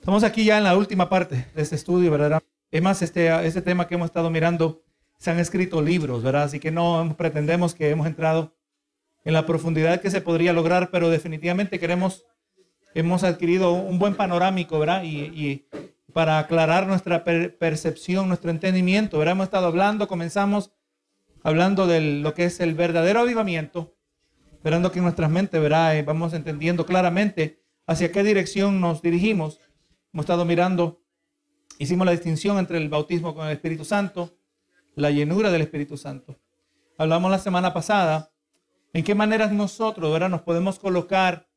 Estamos aquí ya en la última parte de este estudio, ¿verdad? Es más, este, este tema que hemos estado mirando, se han escrito libros, ¿verdad? Así que no pretendemos que hemos entrado en la profundidad que se podría lograr, pero definitivamente queremos, hemos adquirido un buen panorámico, ¿verdad? Y, y para aclarar nuestra percepción, nuestro entendimiento, ¿verdad? Hemos estado hablando, comenzamos hablando de lo que es el verdadero avivamiento, esperando que en nuestras mentes, ¿verdad? Eh, vamos entendiendo claramente hacia qué dirección nos dirigimos. Hemos estado mirando, hicimos la distinción entre el bautismo con el Espíritu Santo, la llenura del Espíritu Santo. Hablamos la semana pasada en qué maneras nosotros, ¿verdad? Nos podemos colocar,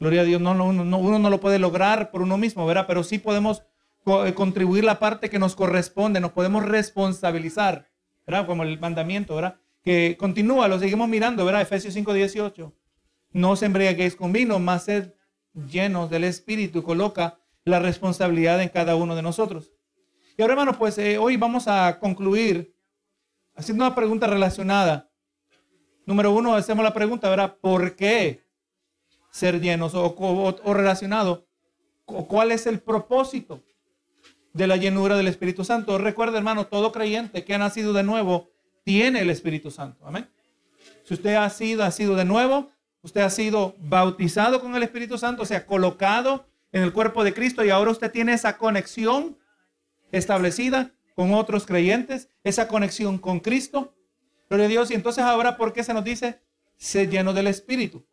gloria a Dios, no, no, uno no lo puede lograr por uno mismo, ¿verdad? Pero sí podemos eh, contribuir la parte que nos corresponde, nos podemos responsabilizar, ¿verdad? Como el mandamiento, ¿verdad? Que continúa, lo seguimos mirando, ¿verdad? Efesios 5, 18. No os embriaguéis con vino, más sed llenos del Espíritu coloca la responsabilidad en cada uno de nosotros. Y ahora, hermanos, pues eh, hoy vamos a concluir haciendo una pregunta relacionada. Número uno, hacemos la pregunta, ¿verdad? ¿Por qué ser llenos o, o, relacionado? ¿Cuál es el propósito de la llenura del Espíritu Santo? Recuerda, hermano, todo creyente que ha nacido de nuevo tiene el Espíritu Santo. Amén. Si usted ha sido, ha sido de nuevo, usted ha sido bautizado con el Espíritu Santo, o sea, colocado en el cuerpo de Cristo y ahora usted tiene esa conexión establecida con otros creyentes, esa conexión con Cristo. Gloria a Dios. Y entonces ahora, ¿por qué se nos dice? Se lleno del Espíritu.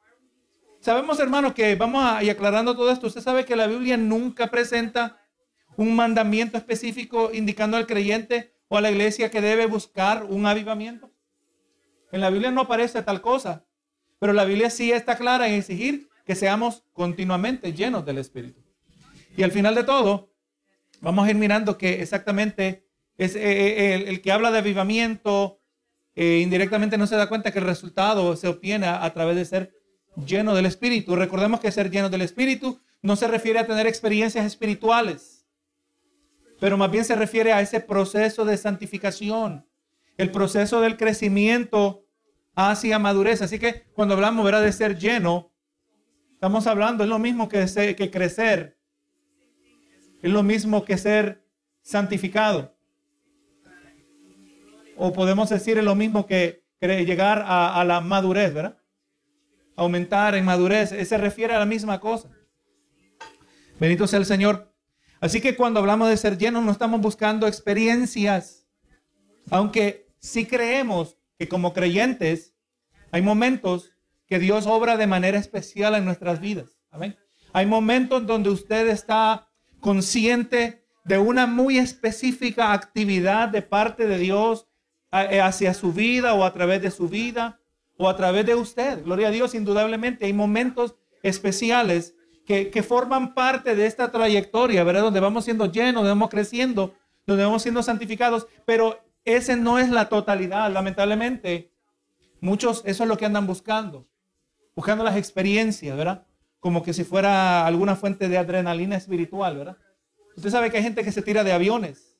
Sabemos, hermano, que vamos a ir aclarando todo esto. Usted sabe que la Biblia nunca presenta un mandamiento específico indicando al creyente o a la iglesia que debe buscar un avivamiento. En la Biblia no aparece tal cosa, pero la Biblia sí está clara en exigir que seamos continuamente llenos del Espíritu. Y al final de todo, vamos a ir mirando que exactamente es eh, eh, el, que habla de avivamiento, eh, indirectamente no se da cuenta que el resultado se obtiene a, través de ser lleno del Espíritu. Recordemos que ser lleno del Espíritu no se refiere a tener experiencias espirituales, pero más bien se refiere a ese proceso de santificación, el proceso del crecimiento hacia madurez. Así que cuando hablamos ¿verdad? de ser lleno, estamos hablando, es lo mismo que, que crecer es lo mismo que ser santificado. O podemos decir es lo mismo que, llegar a, la madurez, ¿verdad? Aumentar en madurez. Se refiere a la misma cosa. Bendito sea el Señor. Así que cuando hablamos de ser llenos, no estamos buscando experiencias. Aunque sí creemos que como creyentes hay momentos que Dios obra de manera especial en nuestras vidas. Amén. Hay momentos donde usted está consciente de una muy específica actividad de parte de Dios eh, hacia su vida o a través de su vida o a través de usted. Gloria a Dios, indudablemente hay momentos especiales que, forman parte de esta trayectoria, ¿verdad? Donde vamos siendo llenos, donde vamos creciendo, donde vamos siendo santificados, pero ese no es la totalidad, lamentablemente. Muchos, eso es lo que andan buscando, buscando las experiencias, ¿verdad? como que si fuera alguna fuente de adrenalina espiritual, ¿verdad? Usted sabe que hay gente que se tira de aviones,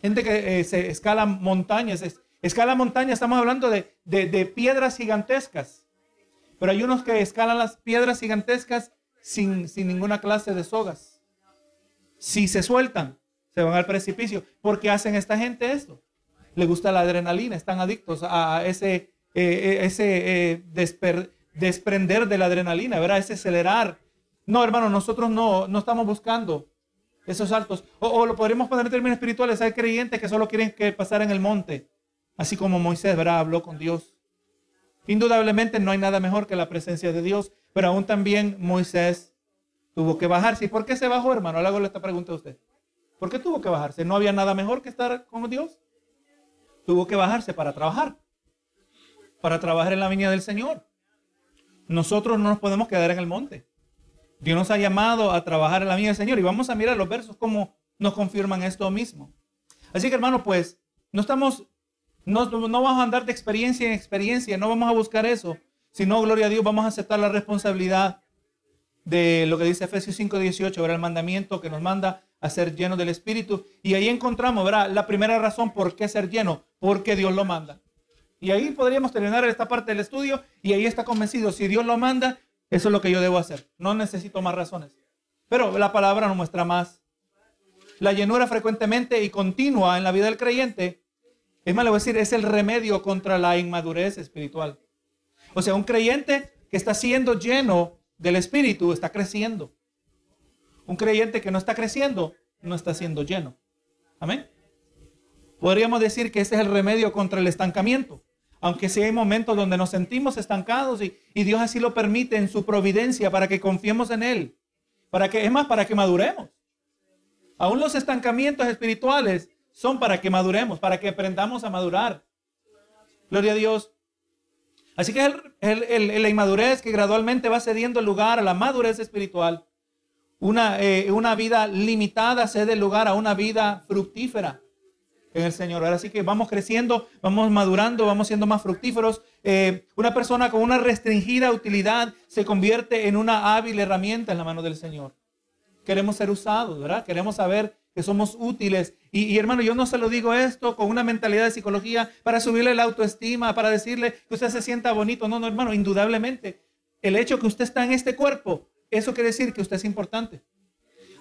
gente que eh, se escala montañas. escala montañas, estamos hablando de, de, piedras gigantescas, pero hay unos que escalan las piedras gigantescas sin, sin ninguna clase de sogas. Si se sueltan, se van al precipicio. ¿Por qué hacen esta gente esto? Le gusta la adrenalina, están adictos a ese, eh, eh, ese desper, desprender de la adrenalina, ¿verdad? Ese acelerar. No, hermano, nosotros no, no estamos buscando esos saltos. O, lo podríamos poner en términos espirituales. Hay creyentes que solo quieren que pasar en el monte, así como Moisés. Habló con Dios. Indudablemente no hay nada mejor que la presencia de Dios, pero aún también Moisés tuvo que bajarse. ¿Y por qué se bajó, hermano? Le hago esta pregunta a usted. ¿Por qué tuvo que bajarse? ¿No había nada mejor que estar con Dios? Tuvo que bajarse para trabajar, para trabajar en la viña del Señor. Nosotros no nos podemos quedar en el monte. Dios nos ha llamado a trabajar en la vida del Señor y vamos a mirar los versos como nos confirman esto mismo. Así que hermano, pues no estamos, no vamos a andar de experiencia en experiencia, no vamos a buscar eso, sino, gloria a Dios, vamos a aceptar la responsabilidad de lo que dice Efesios 5:18, ¿verdad? El mandamiento que nos manda a ser llenos del Espíritu. Y ahí encontramos, ¿verdad? La primera razón por qué ser lleno, porque Dios lo manda. Y ahí podríamos terminar esta parte del estudio y ahí está convencido, si Dios lo manda, eso es lo que yo debo hacer. No necesito más razones. Pero la palabra nos muestra más. La llenura frecuentemente y continua en la vida del creyente, es más, decir, es el remedio contra la inmadurez espiritual. O sea, un creyente que está siendo lleno del Espíritu está creciendo. Un creyente que no está creciendo no está siendo lleno. Amén. Podríamos decir que ese es el remedio contra el estancamiento. Aunque sí hay momentos donde nos sentimos estancados y, Dios así lo permite en su providencia para que confiemos en Él. Para que, es más, para que maduremos. Aún los estancamientos espirituales son para que maduremos, para que aprendamos a madurar. Gloria a Dios. Así que la inmadurez que gradualmente va cediendo lugar a la madurez espiritual. Una, eh, una vida limitada cede lugar a una vida fructífera en el Señor. Ahora sí que vamos creciendo, vamos madurando, vamos siendo más fructíferos. Eh, una persona con una restringida utilidad se convierte en una hábil herramienta en la mano del Señor. Queremos ser usados, ¿verdad? Queremos saber que somos útiles. Y, hermano, yo no se lo digo esto con una mentalidad de psicología para subirle la autoestima, para decirle que usted se sienta bonito. No, no, hermano, indudablemente. El hecho que usted está en este cuerpo, eso quiere decir que usted es importante.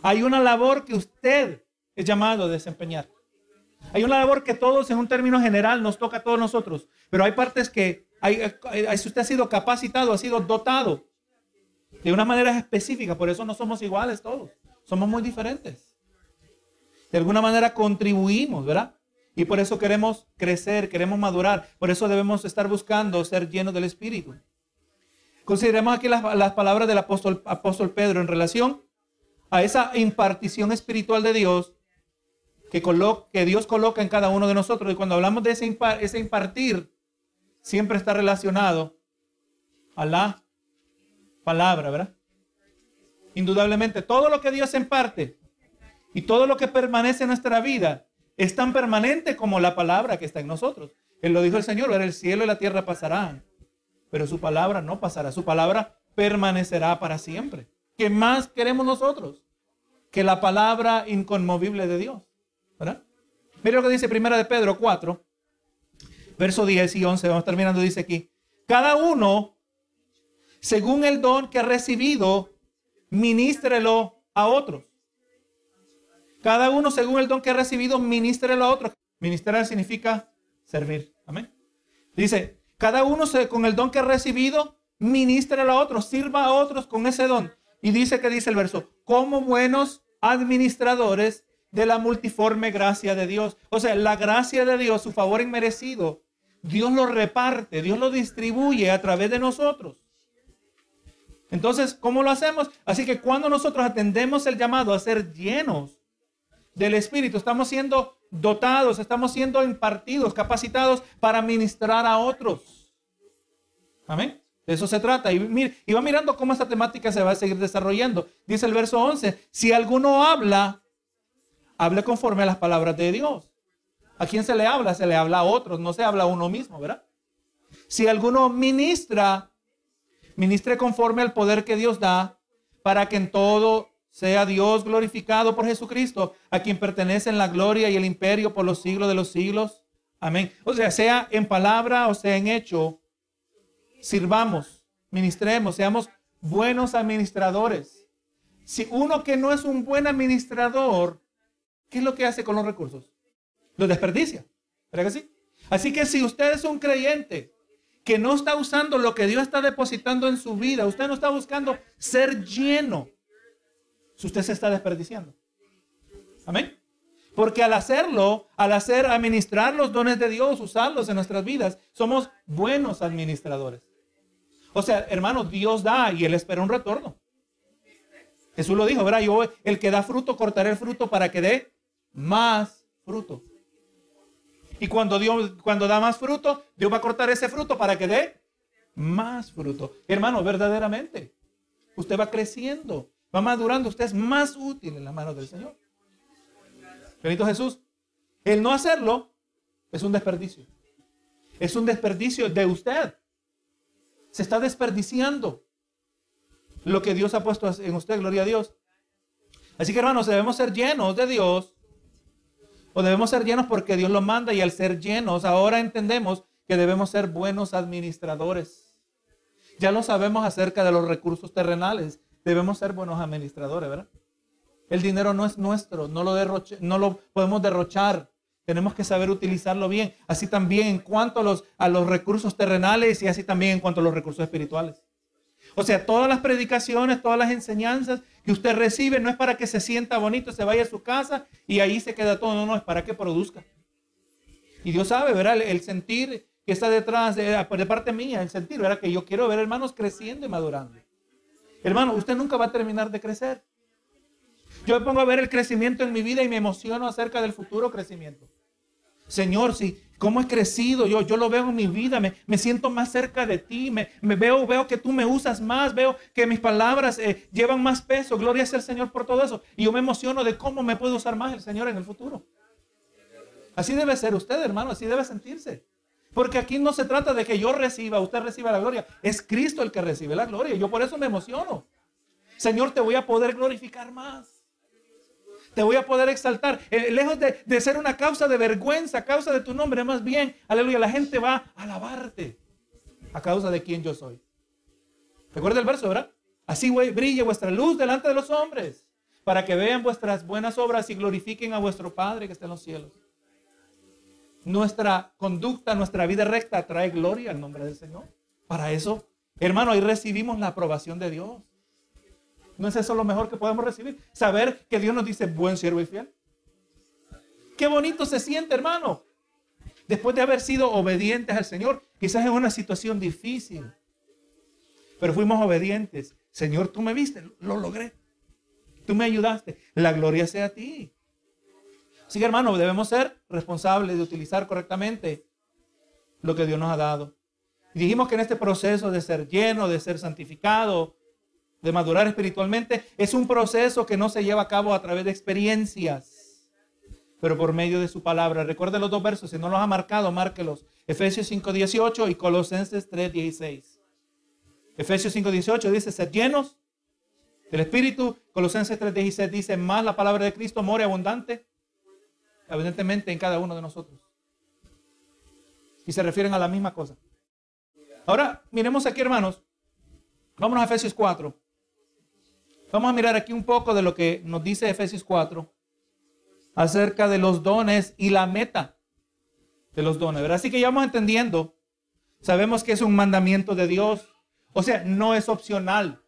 Hay una labor que usted es llamado a desempeñar. Hay una labor que todos, en un término general, nos toca a todos nosotros. Pero hay partes que, hay, si usted ha sido capacitado, ha sido dotado de una manera específica. Por eso no somos iguales todos. Somos muy diferentes de alguna manera contribuimos, ¿verdad? Y por eso queremos crecer, queremos madurar. Por eso debemos estar buscando ser llenos del Espíritu. Consideremos aquí las, palabras del apóstol, apóstol Pedro en relación a esa impartición espiritual de Dios que, Dios coloca en cada uno de nosotros. Y cuando hablamos de ese, ese impartir, siempre está relacionado a la palabra, ¿verdad? Indudablemente, todo lo que Dios imparte y todo lo que permanece en nuestra vida es tan permanente como la palabra que está en nosotros. Él lo dijo el Señor, el cielo y la tierra pasarán, pero su palabra no pasará, su palabra permanecerá para siempre. ¿Qué más queremos nosotros? Que la palabra inconmovible de Dios. Mira lo que dice Primera de Pedro 4, verso 10 y 11, vamos terminando, dice aquí, cada uno, según el don que ha recibido, ministrelo a otros cada uno según el don que ha recibido, ministrelo a otro. Ministrar significa servir. Amén. Dice, cada uno con el don que ha recibido, ministrelo a otros, sirva a otros con ese don. Y dice que dice el verso, como buenos administradores de la multiforme gracia de Dios. O sea, la gracia de Dios, su favor inmerecido, Dios lo reparte, Dios lo distribuye a través de nosotros. Entonces, ¿cómo lo hacemos? Así que cuando nosotros atendemos el llamado a ser llenos del Espíritu. Estamos siendo dotados, estamos siendo impartidos, capacitados para ministrar a otros. Amén. De eso se trata. Y, y va mirando cómo esta temática se va a seguir desarrollando. Dice el verso 11, si alguno habla, hable conforme a las palabras de Dios. ¿A quién se le habla? Se le habla a otros, no se habla a uno mismo, ¿verdad? Si alguno ministra, ministre conforme al poder que Dios da, para que en todo sea Dios glorificado por Jesucristo, a quien pertenecen la gloria y el imperio por los siglos de los siglos. Amén. O sea, sea en palabra o sea en hecho, sirvamos, ministremos, seamos buenos administradores. Si uno que no es un buen administrador, ¿qué es lo que hace con los recursos? Los desperdicia. ¿Verdad que sí? Así que si usted es un creyente que no está usando lo que Dios está depositando en su vida, usted no está buscando ser lleno si usted se está desperdiciando. Amén. Porque al hacerlo, al hacer administrar los dones de Dios, usarlos en nuestras vidas, somos buenos administradores. O sea, hermano, Dios da y Él espera un retorno. Jesús lo dijo, ¿verdad? Yo, el que da fruto, cortaré el fruto para que dé más fruto. Y cuando Dios, cuando da más fruto, Dios va a cortar ese fruto para que dé más fruto. Hermano, verdaderamente, usted va creciendo va madurando, usted es más útil en la mano del Señor. Benito Jesús. El no hacerlo es un desperdicio. Es un desperdicio de usted. Se está desperdiciando lo que Dios ha puesto en usted, gloria a Dios. Así que hermanos, debemos ser llenos de Dios. O debemos ser llenos porque Dios lo manda y al ser llenos, ahora entendemos que debemos ser buenos administradores. Ya lo sabemos acerca de los recursos terrenales debemos ser buenos administradores, ¿verdad? El dinero no es nuestro, no lo, podemos derrochar. Tenemos que saber utilizarlo bien. Así también en cuanto a los recursos terrenales y así también en cuanto a los recursos espirituales. O sea, todas las predicaciones, todas las enseñanzas que usted recibe no es para que se sienta bonito, se vaya a su casa y ahí se queda todo. No, no, es para que produzca. Y Dios sabe, ¿verdad? El, sentir que está detrás de, de, parte mía, el sentir, ¿verdad? Que yo quiero ver hermanos creciendo y madurando. Hermano, usted nunca va a terminar de crecer. Yo me pongo a ver el crecimiento en mi vida y me emociono acerca del futuro crecimiento. Señor, si cómo he crecido, yo, yo lo veo en mi vida, me, me siento más cerca de ti, me, me, veo, veo que tú me usas más, veo que mis palabras eh, llevan más peso. Gloria sea el Señor por todo eso. Y yo me emociono de cómo me puede usar más el Señor en el futuro. Así debe ser usted, hermano, así debe sentirse. Porque aquí no se trata de que yo reciba, usted reciba la gloria. Es Cristo el que recibe la gloria. Yo por eso me emociono. Señor, te voy a poder glorificar más te voy a poder exaltar. Eh, lejos de, ser una causa de vergüenza, causa de tu nombre, más bien, aleluya, la gente va a alabarte a causa de quien yo soy. Recuerda el verso, ¿verdad? Así brille vuestra luz delante de los hombres, para que vean vuestras buenas obras y glorifiquen a vuestro Padre que está en los cielos. Nuestra conducta, nuestra vida recta trae gloria al nombre del Señor. Para eso, hermano, ahí recibimos la aprobación de Dios. ¿No es eso lo mejor que podemos recibir? Saber que Dios nos dice buen siervo y fiel. Qué bonito se siente, hermano. Después de haber sido obedientes al Señor, quizás en una situación difícil. Pero fuimos obedientes. Señor, tú me viste, lo logré. Tú me ayudaste. La gloria sea a ti. Así que, hermano, debemos ser responsables de utilizar correctamente lo que Dios nos ha dado. Y dijimos que en este proceso de ser lleno, de ser santificado, de madurar espiritualmente, es un proceso que no se lleva a cabo a través de experiencias, pero por medio de su palabra. Recuerde los dos versos, si no los ha marcado, márquelos. Efesios 5.18 y Colosenses 3.16. Efesios 5.18 dice, ser llenos del Espíritu. Colosenses 3.16 dice, más la palabra de Cristo more abundante, evidentemente en cada uno de nosotros. Y se refieren a la misma cosa. Ahora, miremos aquí, hermanos. Vámonos a Efesios 4. Vamos a mirar aquí un poco de lo que nos dice Efesios 4 acerca de los dones y la meta de los dones. Así que ya vamos entendiendo. Sabemos que es un mandamiento de Dios. O sea, no es opcional.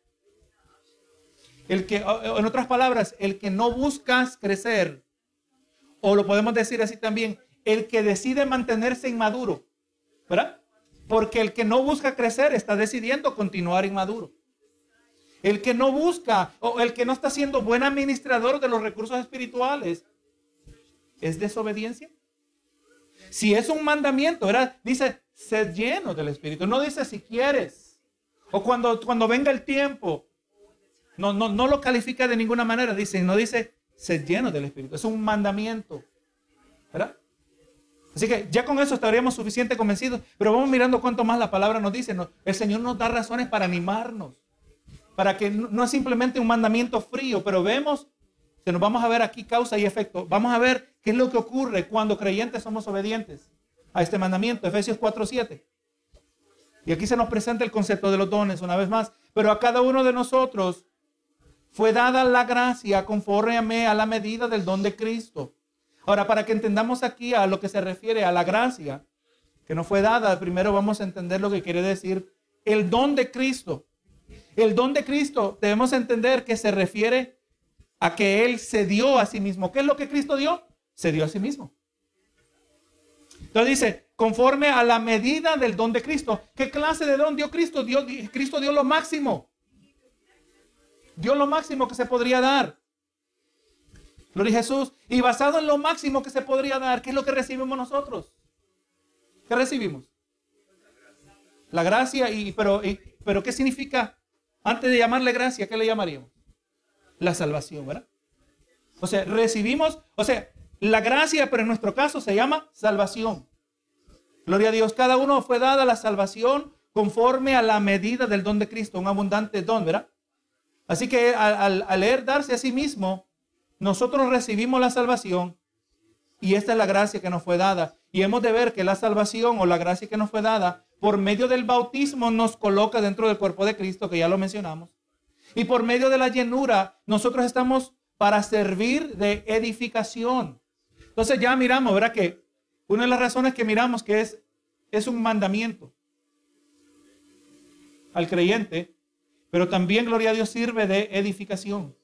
El que, en otras palabras, el que no buscas crecer, o lo podemos decir así también, el que decide mantenerse inmaduro, ¿verdad? Porque el que no busca crecer está decidiendo continuar inmaduro. El que no busca o el que no está siendo buen administrador de los recursos espirituales es desobediencia. Si es un mandamiento, ¿verdad? Dice, sed lleno del Espíritu. No dice si quieres. O cuando, cuando venga el tiempo. No, no, no lo califica de ninguna manera. Dice, no dice, sed lleno del Espíritu. Es un mandamiento. ¿Verdad? Así que ya con eso estaríamos suficiente convencidos. Pero vamos mirando cuánto más la palabra nos dice. el Señor nos da razones para animarnos para que no es simplemente un mandamiento frío, pero vemos, que nos vamos a ver aquí causa y efecto. Vamos a ver qué es lo que ocurre cuando creyentes somos obedientes a este mandamiento, Efesios 4:7. Y aquí se nos presenta el concepto de los dones una vez más, pero a cada uno de nosotros fue dada la gracia conforme a la medida del don de Cristo. Ahora, para que entendamos aquí a lo que se refiere a la gracia que nos fue dada, primero vamos a entender lo que quiere decir el don de Cristo. El don de Cristo debemos entender que se refiere a que Él se dio a sí mismo. ¿Qué es lo que Cristo dio? Se dio a sí mismo. Entonces dice, conforme a la medida del don de Cristo. ¿Qué clase de don dio Cristo? Cristo dio lo máximo. Dio lo máximo que se podría dar. Gloria a Jesús. Y basado en lo máximo que se podría dar, ¿qué es lo que recibimos nosotros? ¿Qué recibimos? La gracia, y, pero, pero ¿qué significa antes de llamarle gracia, ¿qué le llamaríamos? La salvación, ¿verdad? O sea, recibimos, o sea, la gracia, pero en nuestro caso se llama salvación. Gloria a Dios, cada uno fue dada la salvación conforme a la medida del don de Cristo, un abundante don, ¿verdad? Así que al, leer darse a sí mismo, nosotros recibimos la salvación y esta es la gracia que nos fue dada. Y hemos de ver que la salvación o la gracia que nos fue dada por medio del bautismo nos coloca dentro del cuerpo de Cristo, que ya lo mencionamos. Y por medio de la llenura, nosotros estamos para servir de edificación. Entonces ya miramos, ¿verdad? Que una de las razones que miramos que es, es un mandamiento al creyente, pero también, gloria a Dios, sirve de edificación.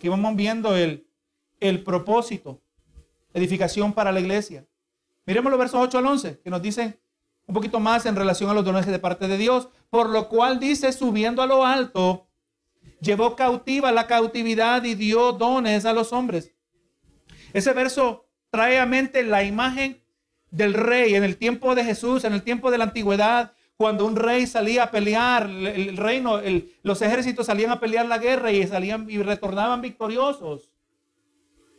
Que vamos viendo el, el propósito, edificación para la iglesia. Miremos los versos 8 al 11, que nos dicen un poquito más en relación a los dones de parte de Dios, por lo cual dice, subiendo a lo alto, llevó cautiva la cautividad y dio dones a los hombres. Ese verso trae a mente la imagen del rey en el tiempo de Jesús, en el tiempo de la antigüedad, cuando un rey salía a pelear, el reino, los ejércitos salían a pelear la guerra y salían y retornaban victoriosos.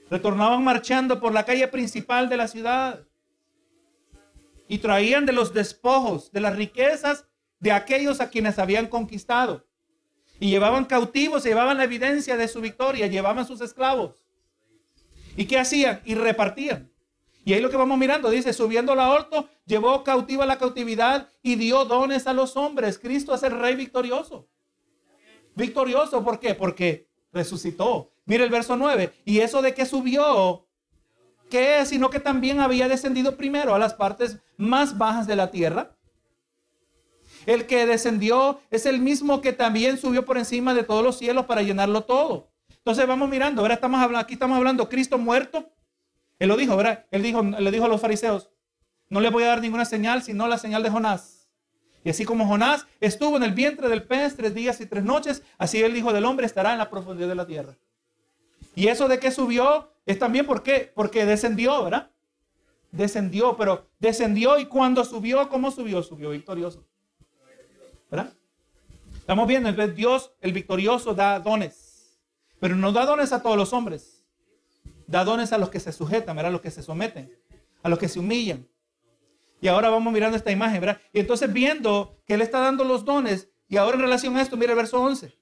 Retornaban marchando por la calle principal de la ciudad y traían de los despojos, de las riquezas de aquellos a quienes habían conquistado. Y llevaban cautivos, llevaban la evidencia de su victoria, llevaban sus esclavos. ¿Y qué hacían? Y repartían. Y ahí lo que vamos mirando, dice, subiendo la alto, llevó cautiva la cautividad y dio dones a los hombres. Cristo es el rey victorioso. Victorioso, ¿por qué? Porque resucitó. Mire el verso 9. Y eso de que subió, ¿qué? Sino que también había descendido primero a las partes más bajas de la tierra. El que descendió es el mismo que también subió por encima de todos los cielos para llenarlo todo. Entonces vamos mirando, ahora estamos hablando, aquí estamos hablando Cristo muerto, él lo dijo. Él dijo, le dijo a los fariseos, no le voy a dar ninguna señal sino la señal de Jonás. Y así como Jonás estuvo en el vientre del pez tres días y tres noches, así el Hijo del Hombre estará en la profundidad de la tierra. Y eso de que subió es también ¿por qué? Porque descendió, ¿verdad? Descendió, pero descendió y cuando subió, ¿cómo subió? Subió victorioso. ¿Verdad? Estamos viendo, Dios, el victorioso, da dones, pero no da dones a todos los hombres da dones a los que se sujetan, ¿verdad? A los que se someten, a los que se humillan. Y ahora vamos mirando esta imagen, ¿verdad? Y entonces viendo que Él está dando los dones, y ahora en relación a esto, mira el verso 11.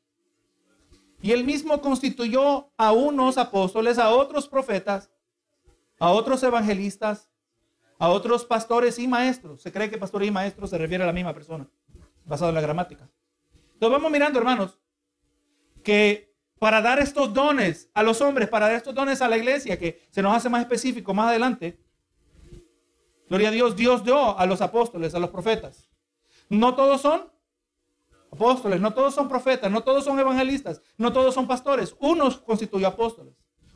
Y Él mismo constituyó a unos apóstoles, a otros profetas, a otros evangelistas, a otros pastores y maestros. Se cree que pastores y maestros se refiere a la misma persona, basado en la gramática. Entonces vamos mirando, hermanos, que para dar estos dones a los hombres, para dar estos dones a la iglesia, que se nos hace más específico más adelante. Gloria a Dios, Dios dio a los apóstoles, a los profetas. No todos son apóstoles, no todos son profetas, no todos son evangelistas, no todos son pastores. Unos constituyó apóstoles,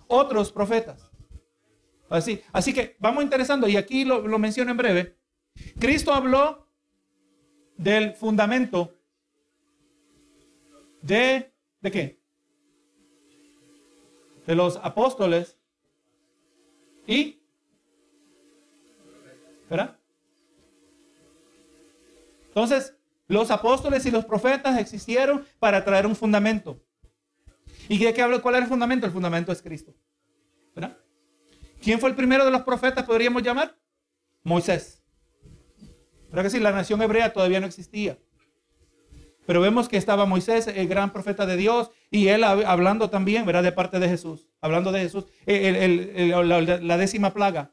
otros profetas. Así, así que vamos interesando, y aquí lo, menciono en breve. Cristo habló del fundamento de, ¿de qué? de los apóstoles y. Entonces, los apóstoles y los profetas existieron para traer un fundamento. ¿Y de qué hablo? ¿Cuál era el fundamento? El fundamento es Cristo. ¿Verdad? ¿Quién fue el primero de los profetas, podríamos llamar? Moisés. ¿Verdad que sí? La nación hebrea todavía no existía. Pero vemos que estaba Moisés, el gran profeta de Dios, y él hablando también, ¿verdad? De parte de Jesús. Hablando de Jesús. la, décima plaga.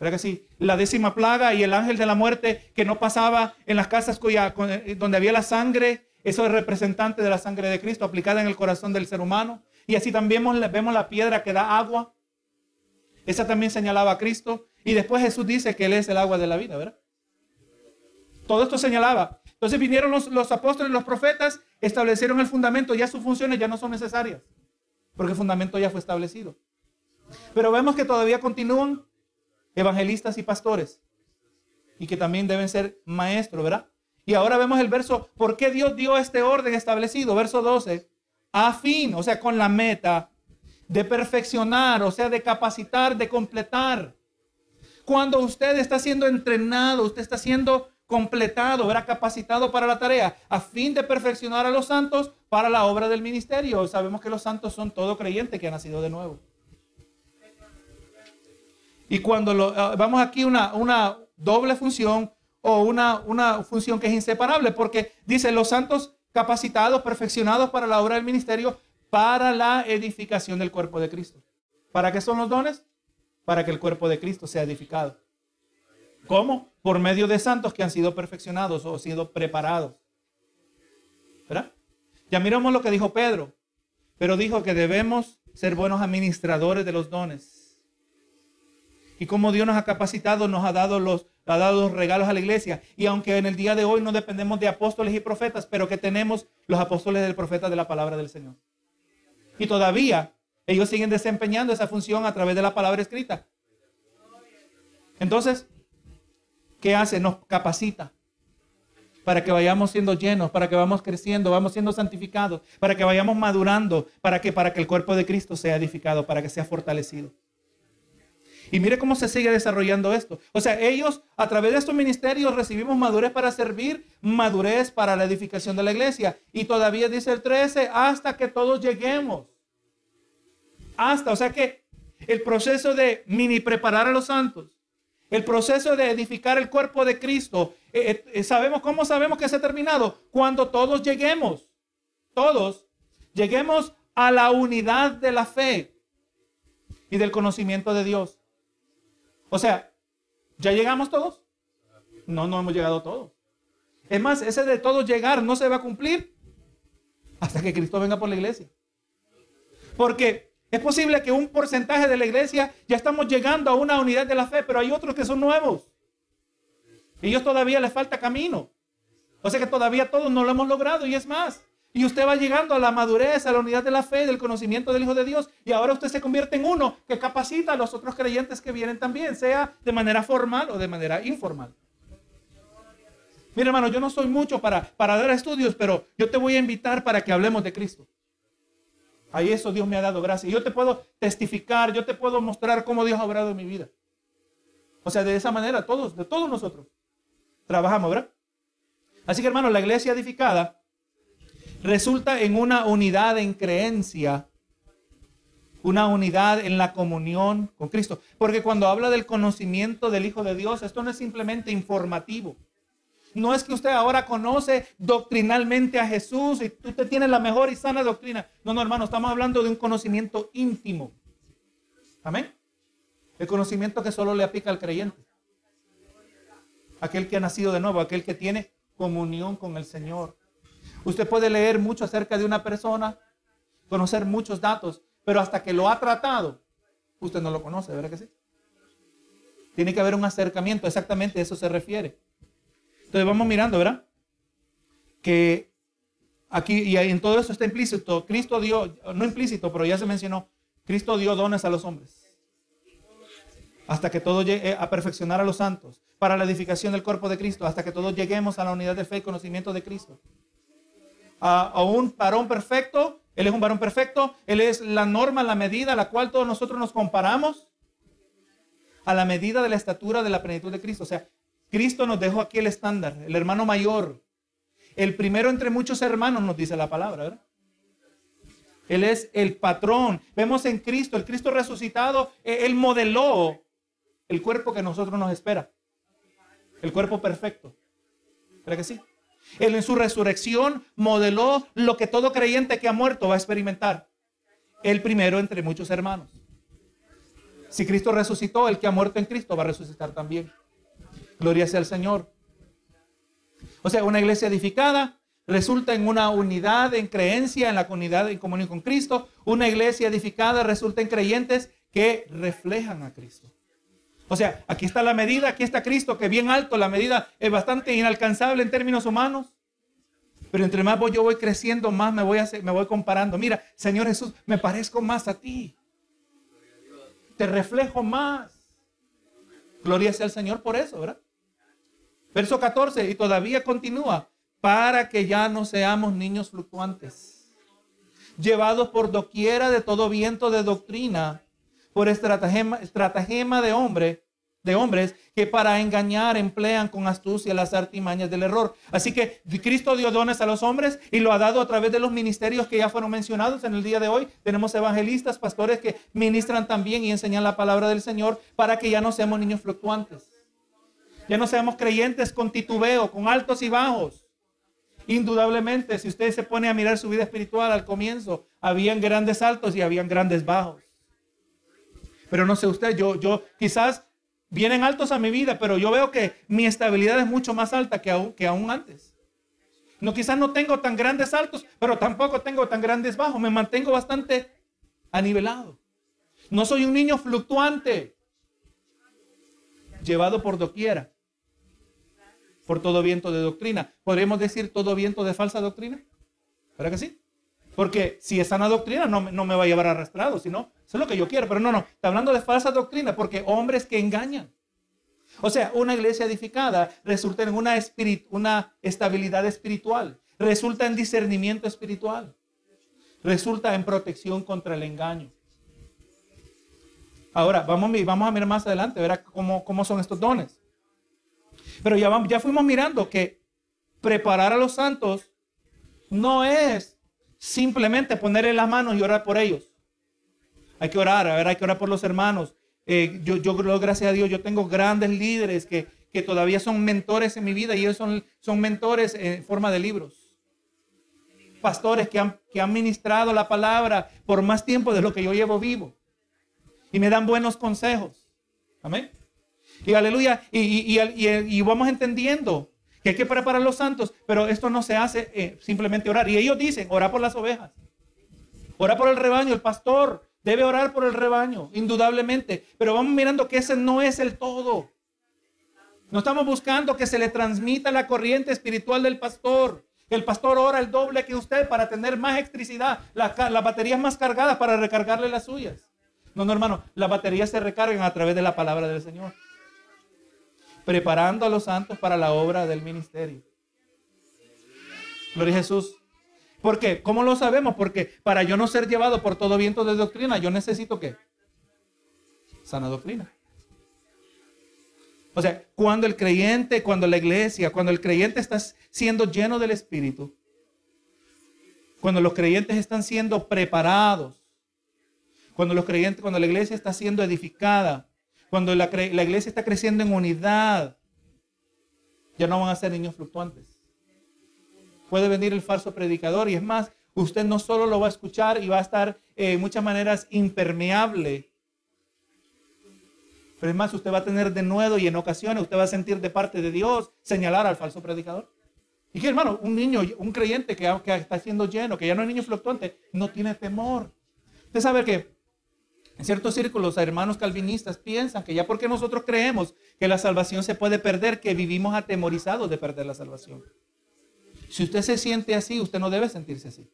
¿Verdad que sí? La décima plaga y el ángel de la muerte que no pasaba en las casas eh, donde había la sangre. Eso es representante de la sangre de Cristo aplicada en el corazón del ser humano. Y así también vemos, vemos la piedra que da agua. Esa también señalaba a Cristo. Y después Jesús dice que Él es el agua de la vida, ¿verdad? Todo esto señalaba. Entonces vinieron los, los apóstoles, los profetas, establecieron el fundamento, ya sus funciones ya no son necesarias, porque el fundamento ya fue establecido. Pero vemos que todavía continúan evangelistas y pastores, y que también deben ser maestros, ¿verdad? Y ahora vemos el verso, ¿por qué Dios dio este orden establecido? Verso 12, a fin, o sea, con la meta de perfeccionar, o sea, de capacitar, de completar. Cuando usted está siendo entrenado, usted está siendo completado, era capacitado para la tarea, a fin de perfeccionar a los santos para la obra del ministerio. Sabemos que los santos son todo creyente que ha nacido de nuevo. Y cuando lo, ah, vamos aquí una, una doble función o una, función que es inseparable, porque dice los santos capacitados, perfeccionados para la obra del ministerio, para la edificación del cuerpo de Cristo. ¿Para qué son los dones? Para que el cuerpo de Cristo sea edificado. ¿Cómo? Por medio de santos que han sido perfeccionados o sido preparados. ¿Verdad? Ya miramos lo que dijo Pedro, pero dijo que debemos ser buenos administradores de los dones. Y como Dios nos ha capacitado, nos ha dado los, ha dado los regalos a la iglesia. Y aunque en el día de hoy no dependemos de apóstoles y profetas, pero que tenemos los apóstoles del profeta de la palabra del Señor. Y todavía ellos siguen desempeñando esa función a través de la palabra escrita. Entonces, ¿qué hace? Nos capacita para que vayamos siendo llenos, para que vamos creciendo, vamos siendo santificados, para que vayamos madurando, para que para que el cuerpo de Cristo sea edificado, para que sea fortalecido. Y mire cómo se sigue desarrollando esto. O sea, ellos a través de estos ministerios recibimos madurez para servir, madurez para la edificación de la iglesia. Y todavía dice el 13, hasta que todos lleguemos. Hasta, o sea que el proceso de mini preparar a los santos, el proceso de edificar el cuerpo de Cristo, eh, eh, sabemos cómo sabemos que se ha terminado cuando todos lleguemos, todos lleguemos a la unidad de la fe y del conocimiento de Dios. O sea, ¿ya llegamos todos? No, no hemos llegado todos. Es más, ese de todos llegar no se va a cumplir hasta que Cristo venga por la iglesia. Porque es posible que un porcentaje de la iglesia ya estamos llegando a una unidad de la fe, pero hay otros que son nuevos. Y ellos todavía les falta camino. O sea que todavía todos no lo hemos logrado y es más. Y usted va llegando a la madurez, a la unidad de la fe, del conocimiento del Hijo de Dios. Y ahora usted se convierte en uno que capacita a los otros creyentes que vienen también, sea de manera formal o de manera informal. Mira, hermano, yo no soy mucho para, para dar estudios, pero yo te voy a invitar para que hablemos de Cristo. Ahí eso Dios me ha dado gracia. Yo te puedo testificar, yo te puedo mostrar cómo Dios ha obrado en mi vida. O sea, de esa manera, todos, de todos nosotros, trabajamos, ¿verdad? Así que, hermano, la iglesia edificada resulta en una unidad en creencia, una unidad en la comunión con Cristo. Porque cuando habla del conocimiento del Hijo de Dios, esto no es simplemente informativo. No es que usted ahora conoce doctrinalmente a Jesús y usted tiene la mejor y sana doctrina. No, no, hermano, estamos hablando de un conocimiento íntimo. Amén. El conocimiento que solo le aplica al creyente. Aquel que ha nacido de nuevo, aquel que tiene comunión con el Señor. Usted puede leer mucho acerca de una persona, conocer muchos datos, pero hasta que lo ha tratado, usted no lo conoce, ¿verdad que sí? Tiene que haber un acercamiento, exactamente a eso se refiere. Entonces vamos mirando, ¿verdad? Que aquí y en todo eso está implícito. Cristo dio, no implícito, pero ya se mencionó, Cristo dio dones a los hombres. Hasta que todo llegue a perfeccionar a los santos, para la edificación del cuerpo de Cristo, hasta que todos lleguemos a la unidad de fe y conocimiento de Cristo. A, un varón perfecto, Él es un varón perfecto, Él es la norma, la medida a la cual todos nosotros nos comparamos, a la medida de la estatura de la plenitud de Cristo. O sea, Cristo nos dejó aquí el estándar, el hermano mayor. El primero entre muchos hermanos nos dice la palabra. Él es el patrón. Vemos en Cristo, el Cristo resucitado, e, Él modeló el cuerpo que nosotros nos espera. El cuerpo perfecto. ¿Verdad que sí? Él en su resurrección modeló lo que todo creyente que ha muerto va a experimentar. El primero entre muchos hermanos. Si Cristo resucitó, el que ha muerto en Cristo va a resucitar también. Gloria sea al Señor. O sea, una iglesia edificada resulta en una unidad en creencia, en la unidad en comunión con Cristo. Una iglesia edificada resulta en creyentes que reflejan a Cristo. O sea, aquí está la medida, aquí está Cristo, que bien alto, la medida es bastante inalcanzable en términos humanos. Pero entre más voy, yo voy creciendo, más me voy, a, me voy comparando. Mira, Señor Jesús, me parezco más a ti. Te reflejo más. Gloria sea al Señor por eso, ¿verdad? Verso 14, y todavía continúa, para que ya no seamos niños fluctuantes, llevados por doquiera de todo viento de doctrina, por estratagema, estratagema de hombre, de hombres que para engañar emplean con astucia las artimañas del error. Así que Cristo dio dones a los hombres y lo ha dado a través de los ministerios que ya fueron mencionados en el día de hoy. Tenemos evangelistas, pastores que ministran también y enseñan la palabra del Señor para que ya no seamos niños fluctuantes. Ya no seamos creyentes con titubeo, con altos y bajos. Indudablemente, si usted se pone a mirar su vida espiritual al comienzo, habían grandes altos y habían grandes bajos. Pero no sé usted, yo, yo quizás vienen altos a mi vida, pero yo veo que mi estabilidad es mucho más alta que aún, antes. No, quizás no tengo tan grandes altos, pero tampoco tengo tan grandes bajos. Me mantengo bastante anivelado. No soy un niño fluctuante, llevado por doquiera, por todo viento de doctrina. ¿Podríamos decir todo viento de falsa doctrina? ¿Verdad que sí? Porque si es sana doctrina no, no me va a llevar arrastrado, sino eso es lo que yo quiero. Pero no, no, está hablando de falsa doctrina porque hombres que engañan. O sea, una iglesia edificada resulta en una, una estabilidad espiritual, resulta en discernimiento espiritual, resulta en protección contra el engaño. Ahora, vamos, vamos a mirar más adelante, ver cómo, cómo son estos dones. Pero ya, ya fuimos mirando que preparar a los santos no es simplemente ponerle las manos y orar por ellos. Hay que orar, a ver, hay que orar por los hermanos. Eh, yo, yo, gracias a Dios, yo tengo grandes líderes que, que todavía son mentores en mi vida y ellos son, son mentores en forma de libros. Pastores que han, que han ministrado la palabra por más tiempo de lo que yo llevo vivo y me dan buenos consejos. Amén. Y aleluya. Y, vamos entendiendo que hay que preparar los santos, pero esto no se hace eh, simplemente orar. Y ellos dicen, orar por las ovejas. Ora por el rebaño. El pastor debe orar por el rebaño, indudablemente. Pero vamos mirando que ese no es el todo. No estamos buscando que se le transmita la corriente espiritual del pastor. El pastor ora el doble que usted para tener más electricidad, las baterías más cargadas para recargarle las suyas. No, no, hermano, las baterías se recargan a través de la palabra del Señor. Preparando a los santos para la obra del ministerio. Gloria a Jesús. ¿Por qué? ¿Cómo lo sabemos? Porque para yo no ser llevado por todo viento de doctrina, yo necesito qué? Sana doctrina. O sea, cuando el creyente, cuando la iglesia, cuando el creyente está siendo lleno del Espíritu, cuando los creyentes están siendo preparados cuando los creyentes, cuando la iglesia está siendo edificada, cuando la, iglesia está creciendo en unidad, ya no van a ser niños fluctuantes. Puede venir el falso predicador y es más, usted no solo lo va a escuchar y va a estar eh, muchas maneras impermeable, pero es más, usted va a tener de nuevo y en ocasiones usted va a sentir de parte de Dios señalar al falso predicador. Y que hermano, un niño, un creyente que, que está siendo lleno, que ya no es niño fluctuante, no tiene temor. Usted sabe que en ciertos círculos, hermanos calvinistas piensan que ya porque nosotros creemos que la salvación se puede perder, que vivimos atemorizados de perder la salvación. Si usted se siente así, usted no debe sentirse así.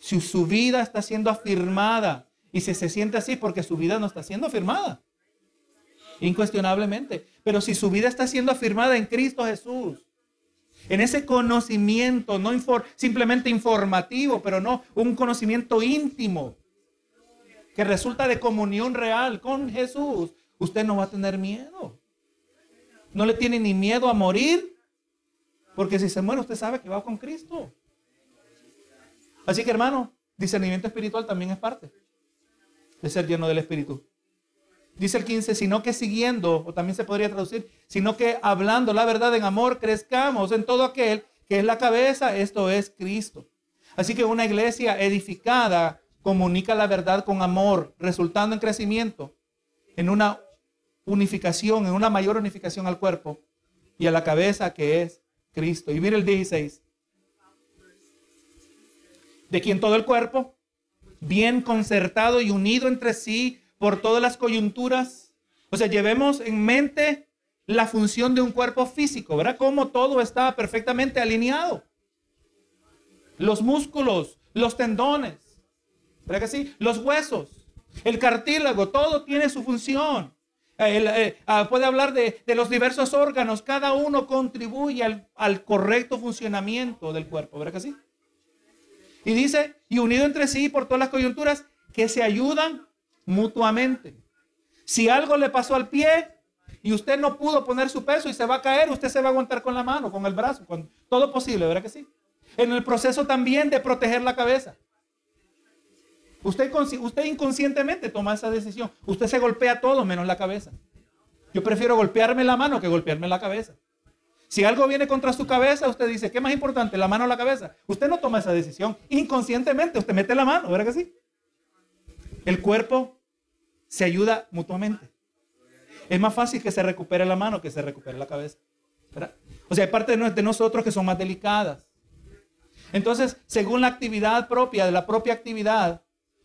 Si su vida está siendo afirmada y si se siente así porque su vida no está siendo afirmada, incuestionablemente. Pero si su vida está siendo afirmada en Cristo Jesús, en ese conocimiento, no simplemente informativo, pero no un conocimiento íntimo, que resulta de comunión real con Jesús, usted no va a tener miedo. No le tiene ni miedo a morir, porque si se muere usted sabe que va con Cristo. Así que hermano, discernimiento espiritual también es parte de ser lleno del Espíritu. Dice el 15, sino que siguiendo, o también se podría traducir, sino que hablando la verdad en amor, crezcamos en todo aquel que es la cabeza, esto es Cristo. Así que una iglesia edificada comunica la verdad con amor, resultando en crecimiento, en una unificación, en una mayor unificación al cuerpo y a la cabeza que es Cristo. Y mire el 16. De quien todo el cuerpo, bien concertado y unido entre sí por todas las coyunturas. O sea, llevemos en mente la función de un cuerpo físico, ¿verdad? Cómo todo está perfectamente alineado. Los músculos, los tendones, ¿Verdad que sí? Los huesos, el cartílago, todo tiene su función. Eh, ah, puede hablar de, los diversos órganos, cada uno contribuye al, correcto funcionamiento del cuerpo, ¿verdad que sí? Y dice, y unido entre sí por todas las coyunturas, que se ayudan mutuamente. Si algo le pasó al pie y usted no pudo poner su peso y se va a caer, usted se va a aguantar con la mano, con el brazo, con todo posible, ¿verdad que sí? En el proceso también de proteger la cabeza. Usted, usted inconscientemente toma esa decisión. Usted se golpea todo menos la cabeza. Yo prefiero golpearme la mano que golpearme la cabeza. Si algo viene contra su cabeza, usted dice, ¿qué más importante, la mano o la cabeza? Usted no toma esa decisión. Inconscientemente, usted mete la mano, ¿verdad que sí? El cuerpo se ayuda mutuamente. Es más fácil que se recupere la mano que se recupere la cabeza. O sea, hay partes de nosotros que son más delicadas. Entonces, según la actividad propia, de la propia actividad,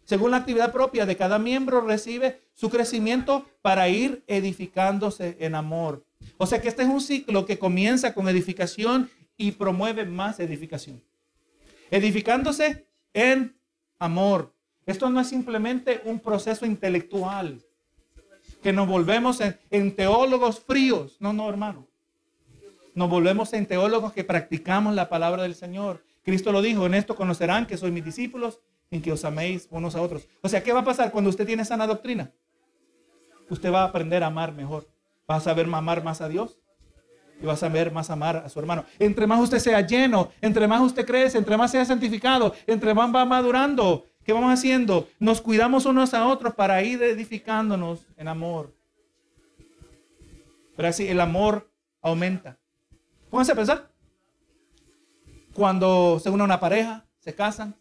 según la actividad propia de cada miembro, recibe su crecimiento para ir edificándose en amor. O sea que este es un ciclo que comienza con edificación y promueve más edificación. Edificándose en amor. Esto no es simplemente un proceso intelectual, que nos volvemos en, teólogos fríos. No, no, hermano. Nos volvemos en teólogos que practicamos la palabra del Señor. Cristo lo dijo, en esto conocerán que soy mis discípulos, en que os améis unos a otros. O sea, ¿qué va a pasar cuando usted tiene sana doctrina? Usted va a aprender a amar mejor. Va a saber amar más a Dios y va a saber más amar a su hermano. Entre más usted sea lleno, entre más usted crece, entre más sea santificado, entre más va madurando. ¿Qué vamos haciendo? Nos cuidamos unos a otros para ir edificándonos en amor. Pero así el amor aumenta. Pónganse a pensar. Cuando se une una pareja, se casan,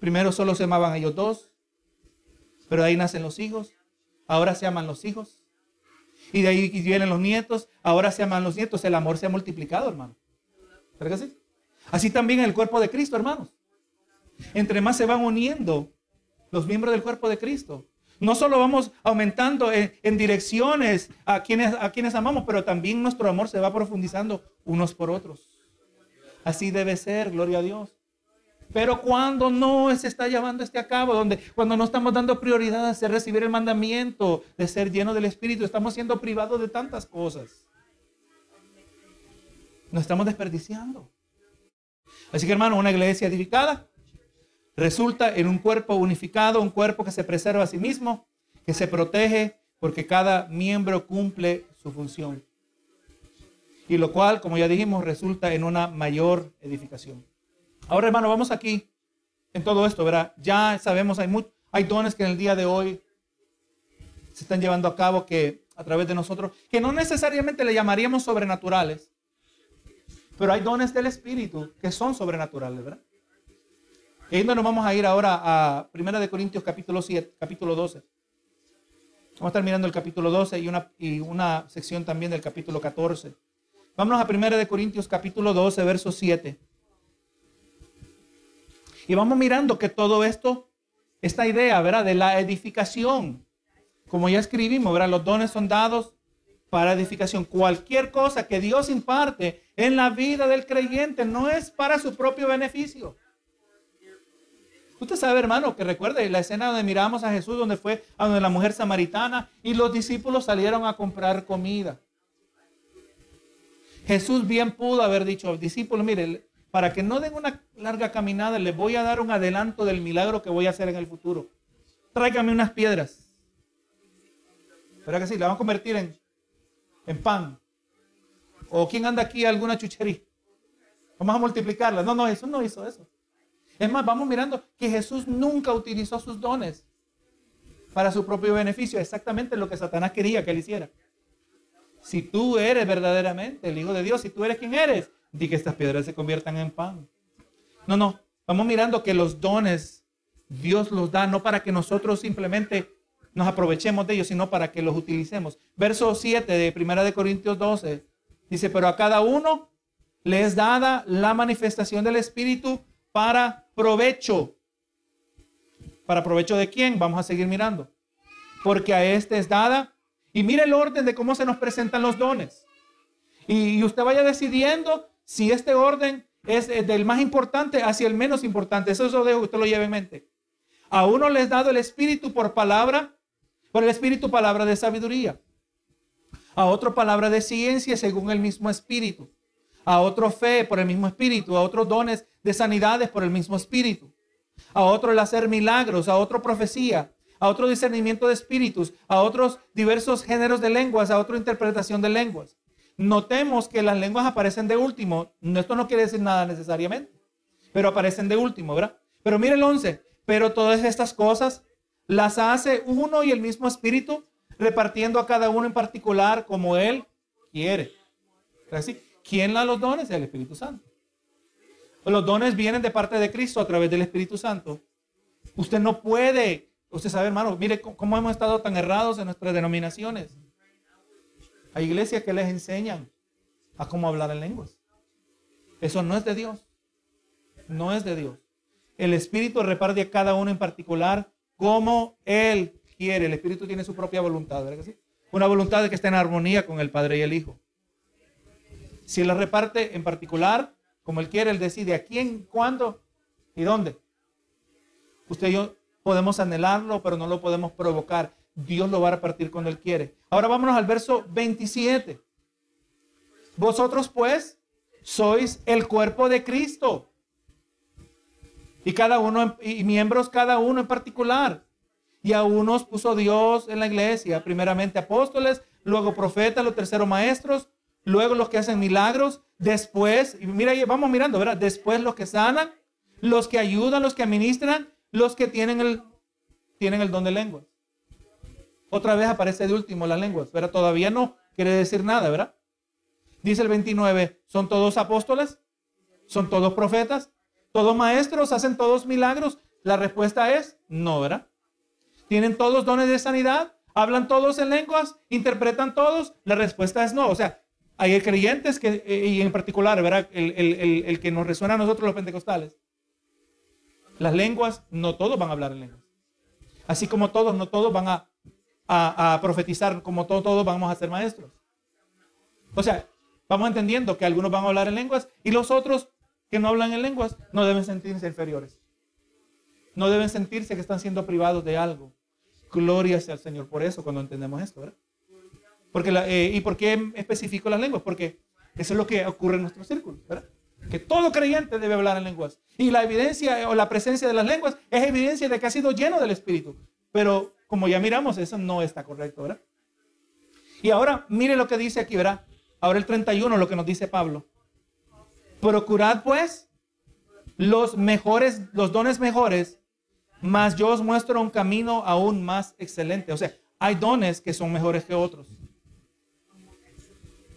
primero solo se amaban ellos dos, pero de ahí nacen los hijos, ahora se aman los hijos, y de ahí vienen los nietos, ahora se aman los nietos, el amor se ha multiplicado, hermano. ¿Verdad que sí? Así también el cuerpo de Cristo, hermanos. Entre más se van uniendo los miembros del cuerpo de Cristo. No solo vamos aumentando en, en, direcciones a quienes, a quienes amamos, pero también nuestro amor se va profundizando unos por otros. Así debe ser, gloria a Dios. Pero cuando no se está llevando este a cabo, donde cuando no estamos dando prioridad a hacer recibir el mandamiento de ser lleno del Espíritu, estamos siendo privados de tantas cosas. Nos estamos desperdiciando. Así que hermano, una iglesia edificada resulta en un cuerpo unificado, un cuerpo que se preserva a sí mismo, que se protege porque cada miembro cumple su función. Y lo cual, como ya dijimos, resulta en una mayor edificación. Ahora, hermano, vamos aquí en todo esto, ¿verdad? Ya sabemos, hay, hay dones que en el día de hoy se están llevando a cabo que a través de nosotros, que no necesariamente le llamaríamos sobrenaturales, pero hay dones del Espíritu que son sobrenaturales, ¿verdad? Y ahí nos vamos a ir ahora a 1 de Corintios capítulo 7, capítulo 12. Vamos a estar mirando el capítulo 12 y una, y una sección también del capítulo 14. Vámonos a 1 de Corintios capítulo 12, verso 7. Y vamos mirando que todo esto, esta idea, ¿verdad? De la edificación, como ya escribimos, ¿verdad? Los dones son dados para edificación. Cualquier cosa que Dios imparte en la vida del creyente no es para su propio beneficio. Usted sabe, hermano, que recuerde la escena donde miramos a Jesús, donde fue a donde la mujer samaritana y los discípulos salieron a comprar comida. Jesús bien pudo haber dicho, discípulos, mire, para que no den una larga caminada, les voy a dar un adelanto del milagro que voy a hacer en el futuro. Tráigame unas piedras. ¿Verdad que sí? La van a convertir en, en pan. ¿O quién anda aquí alguna chuchería? Vamos a multiplicarla. No, no, Jesús no hizo eso. Es más, vamos mirando que Jesús nunca utilizó sus dones para su propio beneficio. Exactamente lo que Satanás quería que él hiciera. Si tú eres verdaderamente el Hijo de Dios, si tú eres quien eres, di que estas piedras se conviertan en pan. No, no, vamos mirando que los dones Dios los da no para que nosotros simplemente nos aprovechemos de ellos, sino para que los utilicemos. Verso 7 de 1 de Corintios 12 dice, pero a cada uno le es dada la manifestación del Espíritu para provecho. ¿Para provecho de quién? Vamos a seguir mirando. Porque a este es dada. Y mire el orden de cómo se nos presentan los dones. Y usted vaya decidiendo si este orden es del más importante hacia el menos importante. Eso, eso dejo que usted lo lleve en mente. A uno les dado el Espíritu por palabra, por el Espíritu palabra de sabiduría. A otro palabra de ciencia según el mismo Espíritu. A otro fe por el mismo Espíritu. A otros dones de sanidades por el mismo Espíritu. A otro el hacer milagros. A otro profecía. A otro discernimiento de espíritus. A otros diversos géneros de lenguas. A otra interpretación de lenguas. Notemos que las lenguas aparecen de último. Esto no quiere decir nada necesariamente, pero aparecen de último, ¿verdad? Pero mire el 11. Pero todas estas cosas las hace uno y el mismo espíritu, repartiendo a cada uno en particular como él quiere. Así, ¿quién da los dones? El Espíritu Santo. Los dones vienen de parte de Cristo a través del Espíritu Santo. Usted no puede, usted sabe, hermano, mire cómo hemos estado tan errados en nuestras denominaciones. Hay iglesias que les enseñan a cómo hablar en lenguas. Eso no es de Dios. No es de Dios. El Espíritu reparte a cada uno en particular como Él quiere. El Espíritu tiene su propia voluntad, ¿verdad que sí? Una voluntad que esté en armonía con el Padre y el Hijo. Si la reparte en particular, como Él quiere, Él decide a quién, cuándo y dónde. Usted y yo podemos anhelarlo, pero no lo podemos provocar. Dios lo va a repartir cuando Él quiere. Ahora vámonos al verso 27. Vosotros pues sois el cuerpo de Cristo. Y cada uno, y miembros cada uno en particular. Y a unos puso Dios en la iglesia, primeramente apóstoles, luego profetas, los terceros maestros, luego los que hacen milagros, después, y mira, vamos mirando, ¿verdad? Después los que sanan, los que ayudan, los que administran, los que tienen el, tienen el don de lenguas. Otra vez aparece de último las lenguas, pero todavía no quiere decir nada, ¿verdad? Dice el 29, ¿son todos apóstoles? ¿Son todos profetas? ¿Todos maestros? ¿Hacen todos milagros? La respuesta es no, ¿verdad? ¿Tienen todos dones de sanidad? ¿Hablan todos en lenguas? ¿Interpretan todos? La respuesta es no. O sea, hay creyentes que, eh, y en particular, ¿verdad? El, que nos resuena a nosotros los pentecostales. Las lenguas, no todos van a hablar en lenguas. Así como todos, no todos van a, a, profetizar, como todos, vamos a ser maestros. O sea, vamos entendiendo que algunos van a hablar en lenguas y los otros que no hablan en lenguas no deben sentirse inferiores. No deben sentirse que están siendo privados de algo. Gloria sea al Señor por eso cuando entendemos esto, ¿verdad? Porque eh, ¿Y por qué especifico las lenguas? Porque eso es lo que ocurre en nuestro círculo, ¿verdad? Que todo creyente debe hablar en lenguas. Y la evidencia o la presencia de las lenguas es evidencia de que ha sido lleno del Espíritu. Pero como ya miramos, eso no está correcto, ¿verdad? Y ahora, mire lo que dice aquí, ¿verdad? Ahora el 31, lo que nos dice Pablo. Procurad pues los mejores, los dones mejores, mas yo os muestro un camino aún más excelente. O sea, hay dones que son mejores que otros.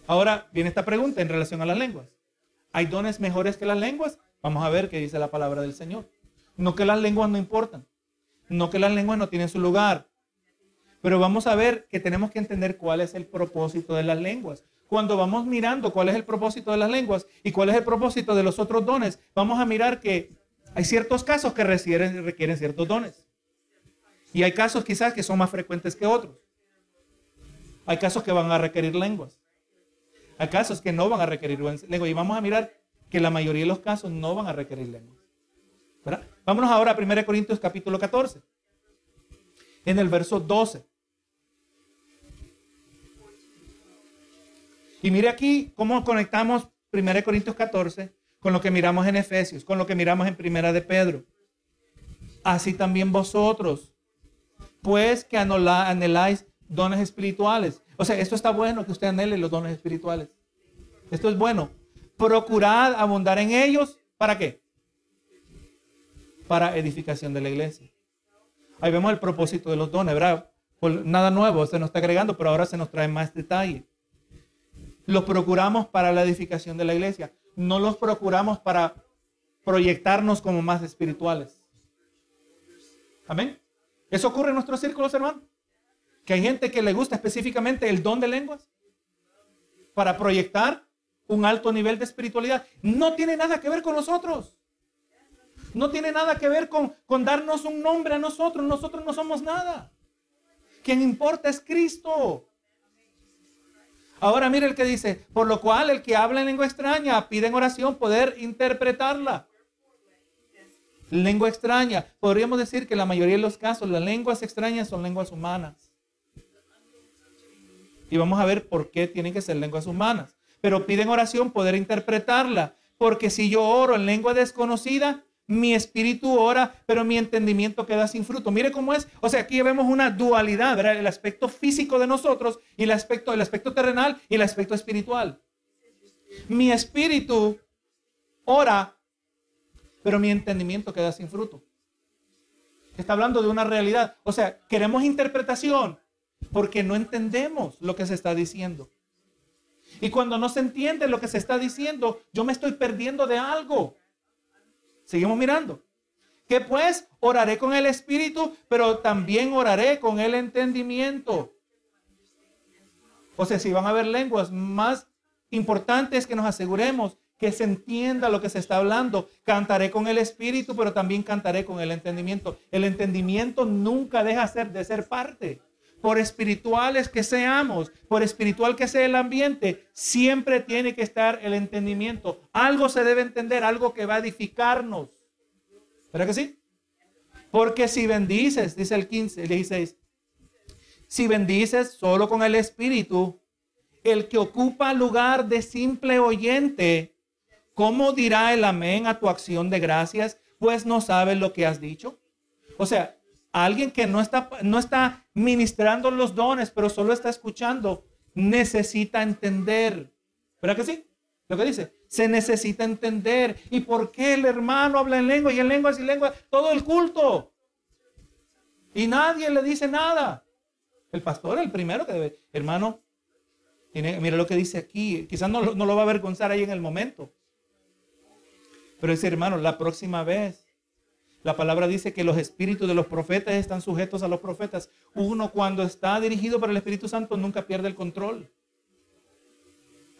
Ahora viene esta pregunta en relación a las lenguas. ¿Hay dones mejores que las lenguas? Vamos a ver qué dice la palabra del Señor. No que las lenguas no importan. No que las lenguas no tienen su lugar. Pero vamos a ver que tenemos que entender cuál es el propósito de las lenguas cuando vamos mirando cuál es el propósito de las lenguas y cuál es el propósito de los otros dones, vamos a mirar que hay ciertos casos que requieren, ciertos dones. Y hay casos quizás que son más frecuentes que otros. Hay casos que van a requerir lenguas. Hay casos que no van a requerir lenguas. Y vamos a mirar que la mayoría de los casos no van a requerir lenguas. Vámonos ahora a 1 Corintios capítulo 14. En el verso 12. Y mire aquí cómo conectamos 1 Corintios 14 con lo que miramos en Efesios, con lo que miramos en Primera de Pedro. Así también vosotros, pues que anheláis dones espirituales. O sea, esto está bueno que usted anhele los dones espirituales. Esto es bueno. Procurad abundar en ellos. ¿Para qué? Para edificación de la iglesia. Ahí vemos el propósito de los dones, ¿verdad? nada nuevo se nos está agregando, pero ahora se nos trae más detalle. Los procuramos para la edificación de la iglesia. No los procuramos para proyectarnos como más espirituales. Amén. Eso ocurre en nuestros círculos, hermano. Que hay gente que le gusta específicamente el don de lenguas para proyectar un alto nivel de espiritualidad. No tiene nada que ver con nosotros. No tiene nada que ver con, con darnos un nombre a nosotros. Nosotros no somos nada. Quien importa es Cristo. Ahora mire el que dice, por lo cual el que habla en lengua extraña pide en oración poder interpretarla. Lengua extraña. Podríamos decir que la mayoría de los casos las lenguas extrañas son lenguas humanas. Y vamos a ver por qué tienen que ser lenguas humanas. Pero piden oración poder interpretarla. Porque si yo oro en lengua desconocida, mi espíritu ora, pero mi entendimiento queda sin fruto. Mire cómo es. O sea, aquí vemos una dualidad. El aspecto físico de nosotros y el aspecto, el aspecto terrenal y el aspecto espiritual. Mi espíritu ora, pero mi entendimiento queda sin fruto. Está hablando de una realidad. O sea, queremos interpretación porque no entendemos lo que se está diciendo. Y cuando no se entiende lo que se está diciendo, yo me estoy perdiendo de algo. Seguimos mirando. Que pues oraré con el espíritu, pero también oraré con el entendimiento. O sea, si van a haber lenguas más importante es que nos aseguremos que se entienda lo que se está hablando. Cantaré con el espíritu, pero también cantaré con el entendimiento. El entendimiento nunca deja de ser parte. Por espirituales que seamos, por espiritual que sea el ambiente, siempre tiene que estar el entendimiento. Algo se debe entender, algo que va a edificarnos. ¿Verdad que sí? Porque si bendices, dice el 15, el 16, si bendices solo con el espíritu, el que ocupa lugar de simple oyente, ¿cómo dirá el amén a tu acción de gracias? Pues no sabes lo que has dicho. O sea, alguien que no está, no está ministrando los dones, pero solo está escuchando, necesita entender. ¿Verdad que sí? Lo que dice, se necesita entender. ¿Y por qué el hermano habla en lengua y en lengua y lengua todo el culto? Y nadie le dice nada. El pastor el primero que debe, hermano, tiene, mira lo que dice aquí. Quizás no, no lo va a avergonzar ahí en el momento. Pero dice, hermano, la próxima vez, la palabra dice que los espíritus de los profetas están sujetos a los profetas. Uno cuando está dirigido por el Espíritu Santo nunca pierde el control.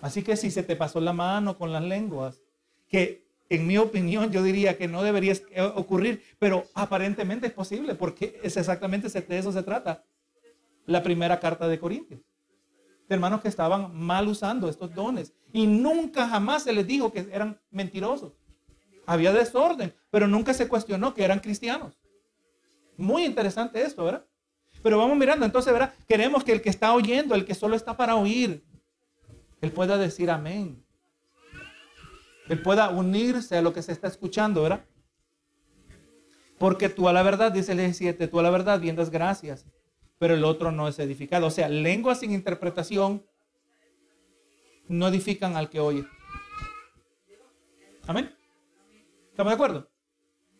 Así que si se te pasó la mano con las lenguas, que en mi opinión yo diría que no debería ocurrir, pero aparentemente es posible porque es exactamente de eso se trata. La primera carta de Corintios. Hermanos que estaban mal usando estos dones y nunca jamás se les dijo que eran mentirosos había desorden, pero nunca se cuestionó que eran cristianos. Muy interesante esto, ¿verdad? Pero vamos mirando, entonces, ¿verdad? Queremos que el que está oyendo, el que solo está para oír, él pueda decir amén. Él pueda unirse a lo que se está escuchando, ¿verdad? Porque tú a la verdad, dice el 17, tú a la verdad bien gracias, pero el otro no es edificado. O sea, lenguas sin interpretación no edifican al que oye. Amén. ¿Estamos de acuerdo?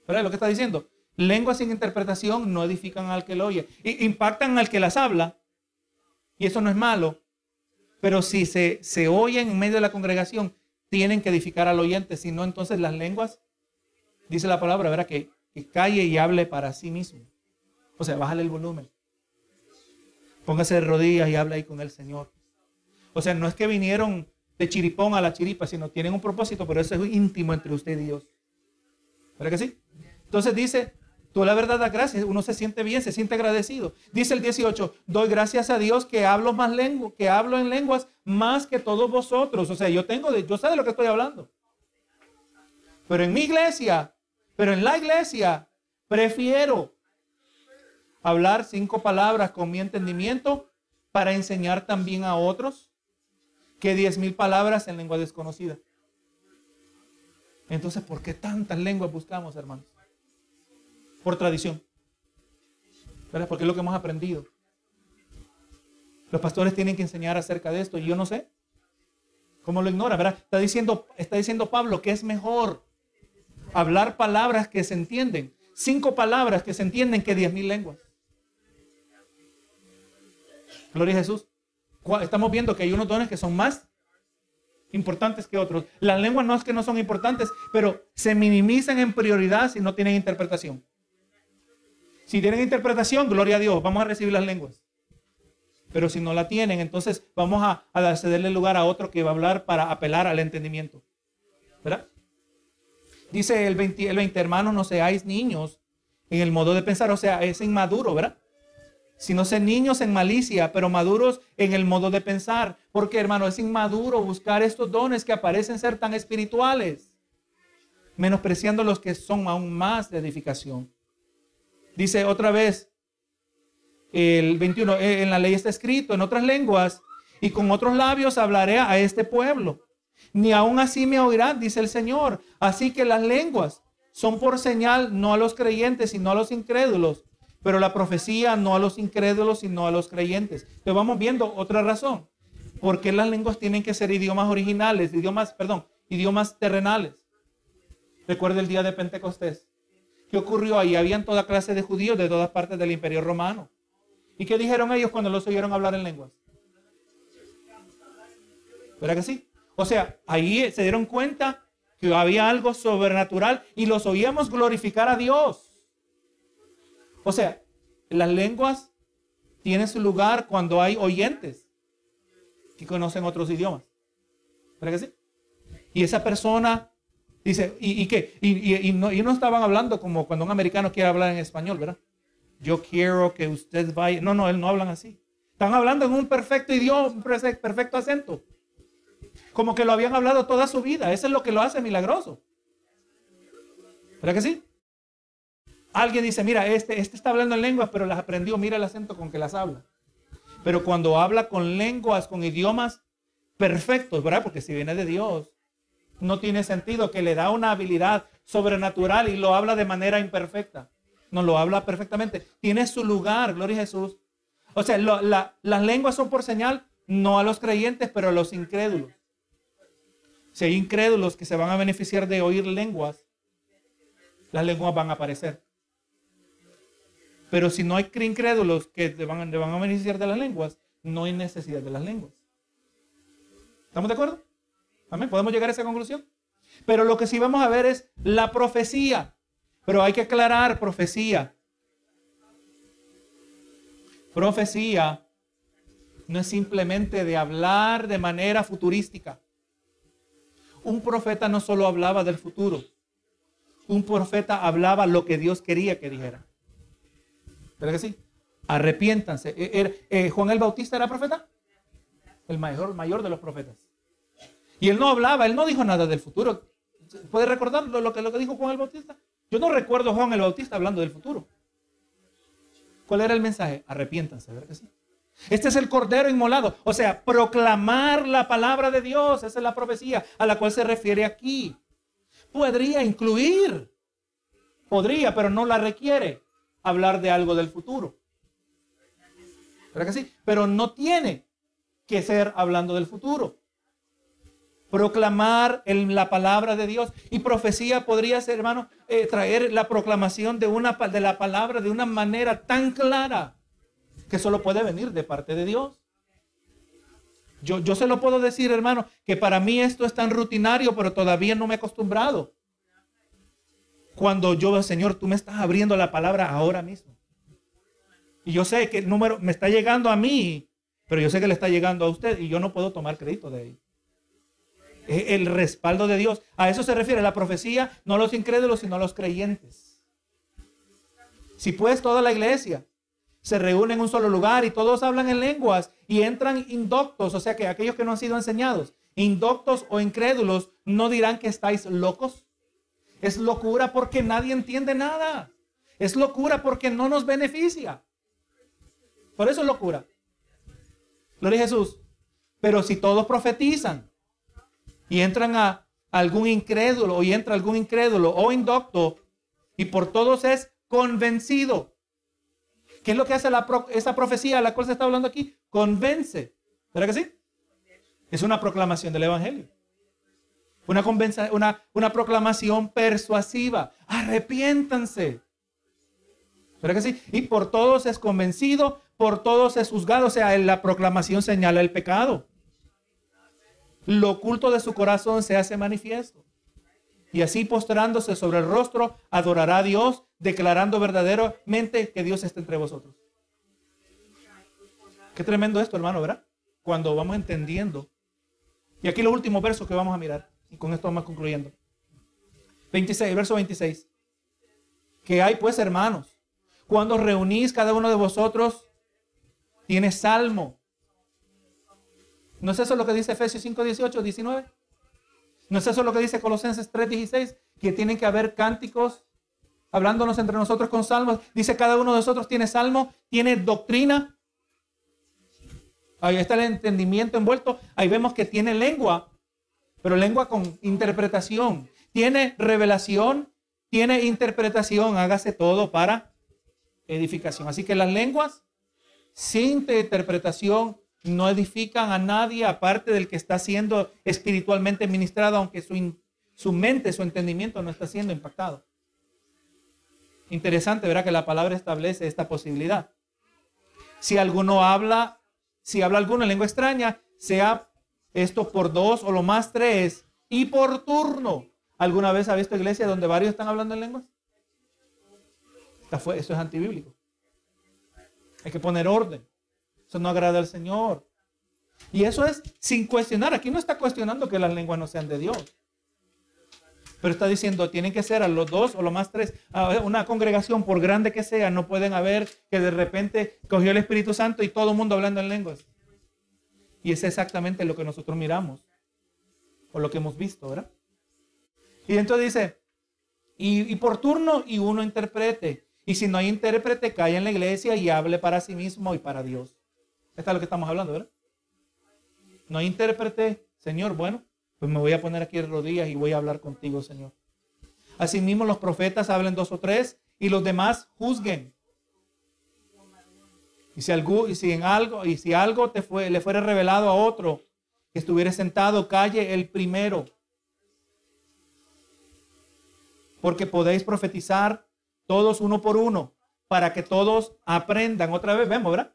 ¿Verdad? Lo que está diciendo. Lenguas sin interpretación no edifican al que lo oye. impactan al que las habla. Y eso no es malo. Pero si se, se oyen en medio de la congregación, tienen que edificar al oyente. Si no, entonces las lenguas, dice la palabra, ¿verdad? Que, que calle y hable para sí mismo. O sea, bájale el volumen. Póngase de rodillas y hable ahí con el Señor. O sea, no es que vinieron de chiripón a la chiripa, sino tienen un propósito, pero eso es íntimo entre usted y Dios. ¿Verdad que sí? Entonces dice, tú la verdad da gracias, uno se siente bien, se siente agradecido. Dice el 18, doy gracias a Dios que hablo más lengua, que hablo en lenguas más que todos vosotros. O sea, yo tengo, de, yo sé de lo que estoy hablando. Pero en mi iglesia, pero en la iglesia, prefiero hablar cinco palabras con mi entendimiento para enseñar también a otros que diez mil palabras en lengua desconocida. Entonces, ¿por qué tantas lenguas buscamos, hermanos? Por tradición. ¿Verdad? Porque es lo que hemos aprendido. Los pastores tienen que enseñar acerca de esto y yo no sé. ¿Cómo lo ignora? ¿Verdad? Está diciendo, está diciendo Pablo que es mejor hablar palabras que se entienden. Cinco palabras que se entienden que diez mil lenguas. Gloria a Jesús. Estamos viendo que hay unos dones que son más importantes que otros. Las lenguas no es que no son importantes, pero se minimizan en prioridad si no tienen interpretación. Si tienen interpretación, gloria a Dios, vamos a recibir las lenguas. Pero si no la tienen, entonces vamos a, cederle lugar a otro que va a hablar para apelar al entendimiento. ¿Verdad? Dice el 20, el 20 hermanos, no seáis niños en el modo de pensar, o sea, es inmaduro, ¿verdad? Sino ser niños en malicia, pero maduros en el modo de pensar. Porque, hermano, es inmaduro buscar estos dones que aparecen ser tan espirituales, menospreciando los que son aún más de edificación. Dice otra vez, el 21, eh, en la ley está escrito en otras lenguas, y con otros labios hablaré a este pueblo. Ni aún así me oirán, dice el Señor. Así que las lenguas son por señal no a los creyentes, sino a los incrédulos pero la profecía no a los incrédulos, sino a los creyentes. Entonces vamos viendo otra razón. ¿Por qué las lenguas tienen que ser idiomas originales, idiomas, perdón, idiomas terrenales? Recuerda el día de Pentecostés. ¿Qué ocurrió ahí? Habían toda clase de judíos de todas partes del imperio romano. ¿Y qué dijeron ellos cuando los oyeron hablar en lenguas? ¿Verdad que sí? O sea, ahí se dieron cuenta que había algo sobrenatural y los oíamos glorificar a Dios. O sea, las lenguas tienen su lugar cuando hay oyentes que conocen otros idiomas. ¿Verdad que sí? Y esa persona dice, ¿y, y qué? Y, no, y no estaban hablando como cuando un americano quiere hablar en español, ¿verdad? Yo quiero que usted vaya. No, no, él no hablan así. Están hablando en un perfecto idioma, un perfecto acento. Como que lo habían hablado toda su vida. Eso es lo que lo hace milagroso. ¿Verdad que sí? Alguien dice, mira, este, este está hablando en lenguas, pero las aprendió, mira el acento con que las habla. Pero cuando habla con lenguas, con idiomas perfectos, ¿verdad? Porque si viene de Dios, no tiene sentido que le da una habilidad sobrenatural y lo habla de manera imperfecta. No lo habla perfectamente. Tiene su lugar, gloria a Jesús. O sea, las lenguas son por señal, no a los creyentes, pero a los incrédulos. Si hay incrédulos que se van a beneficiar de oír lenguas, las lenguas van a aparecer. Pero si no hay incrédulos que te van, van a beneficiar de las lenguas, no hay necesidad de las lenguas. ¿Estamos de acuerdo? Amén. ¿Podemos llegar a esa conclusión? Pero lo que sí vamos a ver es la profecía. Pero hay que aclarar profecía. Profecía no es simplemente de hablar de manera futurística. Un profeta no solo hablaba del futuro. Un profeta hablaba lo que Dios quería que dijera. ¿Verdad que sí? Arrepiéntanse. Eh, eh, eh, Juan el Bautista era profeta. El mayor, mayor de los profetas. Y él no hablaba, él no dijo nada del futuro. ¿Puede recordar lo, que, lo que dijo Juan el Bautista? Yo no recuerdo a Juan el Bautista hablando del futuro. ¿Cuál era el mensaje? Arrepiéntanse, ¿verdad que sí? Este es el cordero inmolado. O sea, proclamar la palabra de Dios. Esa es la profecía a la cual se refiere aquí. Podría incluir. Podría, pero no la requiere hablar de algo del futuro. ¿Verdad que sí? Pero no tiene que ser hablando del futuro. Proclamar en la palabra de Dios. Y profecía podría ser, hermano, eh, traer la proclamación de, una, de la palabra de una manera tan clara que solo puede venir de parte de Dios. Yo, yo se lo puedo decir, hermano, que para mí esto es tan rutinario, pero todavía no me he acostumbrado cuando yo Señor, tú me estás abriendo la palabra ahora mismo. Y yo sé que el número me está llegando a mí, pero yo sé que le está llegando a usted y yo no puedo tomar crédito de él. Es el respaldo de Dios. A eso se refiere la profecía, no los incrédulos, sino los creyentes. Si pues toda la iglesia se reúne en un solo lugar y todos hablan en lenguas y entran indoctos, o sea que aquellos que no han sido enseñados, indoctos o incrédulos, no dirán que estáis locos. Es locura porque nadie entiende nada. Es locura porque no nos beneficia. Por eso es locura. Gloria a Jesús. Pero si todos profetizan y entran a algún incrédulo y entra algún incrédulo o indocto y por todos es convencido. ¿Qué es lo que hace esa profecía a la cual se está hablando aquí? Convence. ¿Verdad que sí? Es una proclamación del Evangelio. Una, una, una proclamación persuasiva. Arrepiéntanse. ¿Verdad que sí? Y por todos es convencido, por todos es juzgado. O sea, la proclamación señala el pecado. Lo oculto de su corazón se hace manifiesto. Y así postrándose sobre el rostro, adorará a Dios, declarando verdaderamente que Dios está entre vosotros. Qué tremendo esto, hermano, ¿verdad? Cuando vamos entendiendo. Y aquí los últimos versos que vamos a mirar. Y con esto vamos concluyendo. 26, verso 26. Que hay pues, hermanos, cuando reunís cada uno de vosotros, tiene salmo. ¿No es eso lo que dice Efesios 5, 18, 19? ¿No es eso lo que dice Colosenses 3, 16? Que tienen que haber cánticos hablándonos entre nosotros con salmos. Dice cada uno de nosotros tiene salmo, tiene doctrina. Ahí está el entendimiento envuelto. Ahí vemos que tiene lengua pero lengua con interpretación. Tiene revelación, tiene interpretación, hágase todo para edificación. Así que las lenguas sin interpretación no edifican a nadie aparte del que está siendo espiritualmente ministrado, aunque su, su mente, su entendimiento no está siendo impactado. Interesante, verá que la palabra establece esta posibilidad. Si alguno habla, si habla alguna lengua extraña, sea esto por dos o lo más tres y por turno. ¿Alguna vez ha visto iglesia donde varios están hablando en lenguas? Esto es antibíblico. Hay que poner orden. Eso no agrada al Señor. Y eso es sin cuestionar. Aquí no está cuestionando que las lenguas no sean de Dios. Pero está diciendo, tienen que ser a los dos o lo más tres. Una congregación, por grande que sea, no pueden haber que de repente cogió el Espíritu Santo y todo el mundo hablando en lenguas. Y es exactamente lo que nosotros miramos. O lo que hemos visto, ¿verdad? Y entonces dice, y, por turno y uno interprete. Y si no hay intérprete, cae en la iglesia y hable para sí mismo y para Dios. Esto es lo que estamos hablando, ¿verdad? No hay intérprete, Señor, bueno, pues me voy a poner aquí de rodillas y voy a hablar contigo, Señor. Asimismo, los profetas hablen dos o tres y los demás juzguen. Y si, algo, y si en algo, y si algo te fue, le fuera revelado a otro que estuviera sentado, calle el primero. Porque podéis profetizar todos uno por uno, para que todos aprendan. Otra vez, vemos, ¿verdad?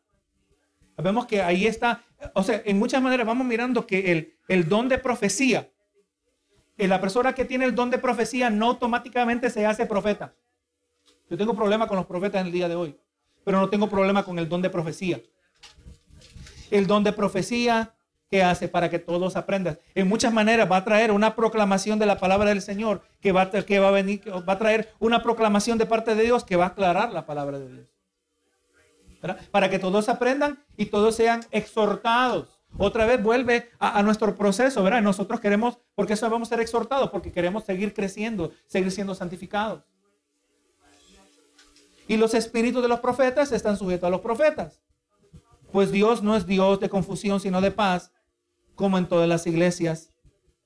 Vemos que ahí está, o sea, en muchas maneras vamos mirando que el, el don de profecía, la persona que tiene el don de profecía no automáticamente se hace profeta. Yo tengo problema con los profetas en el día de hoy, pero no tengo problema con el don de profecía. El don de profecía que hace para que todos aprendan. En muchas maneras va a traer una proclamación de la palabra del Señor, que va, que va a venir, va a traer una proclamación de parte de Dios que va a aclarar la palabra de Dios. Para que todos aprendan y todos sean exhortados. Otra vez vuelve a, nuestro proceso, ¿verdad? Nosotros queremos, porque eso vamos a ser exhortados, porque queremos seguir creciendo, seguir siendo santificados. Y los espíritus de los profetas están sujetos a los profetas. Pues Dios no es Dios de confusión, sino de paz, como en todas las iglesias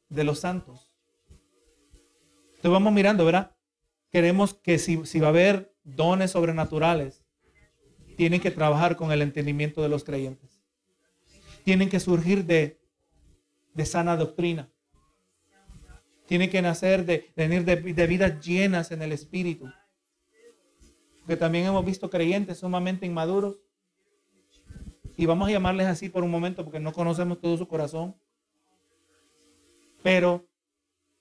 de los santos. Entonces vamos mirando, ¿verdad? Queremos que si, va a haber dones sobrenaturales, tienen que trabajar con el entendimiento de los creyentes. Tienen que surgir de, sana doctrina. Tienen que nacer de, venir de vidas llenas en el Espíritu. Porque también hemos visto creyentes sumamente inmaduros y vamos a llamarles así por un momento porque no conocemos todo su corazón. Pero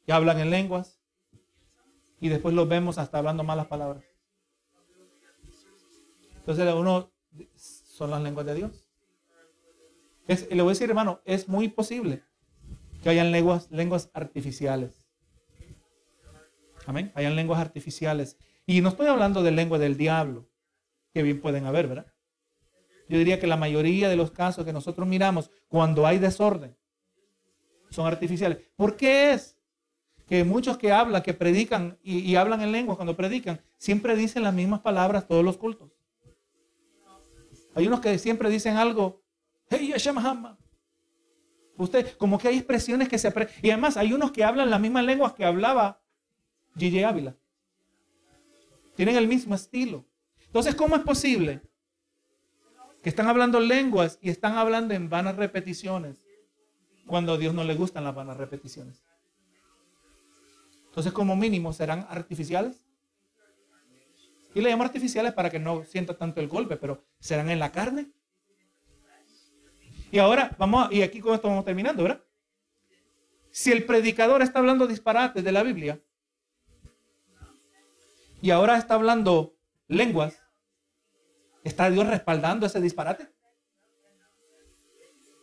ya hablan en lenguas y después los vemos hasta hablando malas palabras. Entonces uno son las lenguas de Dios. le voy a decir, hermano, es muy posible que hayan lenguas, lenguas artificiales. Amén. Hayan lenguas artificiales. Y no estoy hablando de lengua del diablo, que bien pueden haber, ¿verdad? Yo diría que la mayoría de los casos que nosotros miramos cuando hay desorden son artificiales. ¿Por qué es? Que muchos que hablan, que predican y, hablan en lengua cuando predican, siempre dicen las mismas palabras todos los cultos. Hay unos que siempre dicen algo, hey, Usted, como que hay expresiones que se aprenden. Y además hay unos que hablan las mismas lenguas que hablaba Gigi Ávila. Tienen el mismo estilo. Entonces, ¿cómo es posible que están hablando lenguas y están hablando en vanas repeticiones cuando a Dios no le gustan las vanas repeticiones. Entonces, como mínimo, serán artificiales. Y le llamo artificiales para que no sienta tanto el golpe, pero serán en la carne. Y ahora, vamos, y aquí con esto vamos terminando, ¿verdad? Si el predicador está hablando disparates de la Biblia y ahora está hablando lenguas, ¿Está Dios respaldando ese disparate?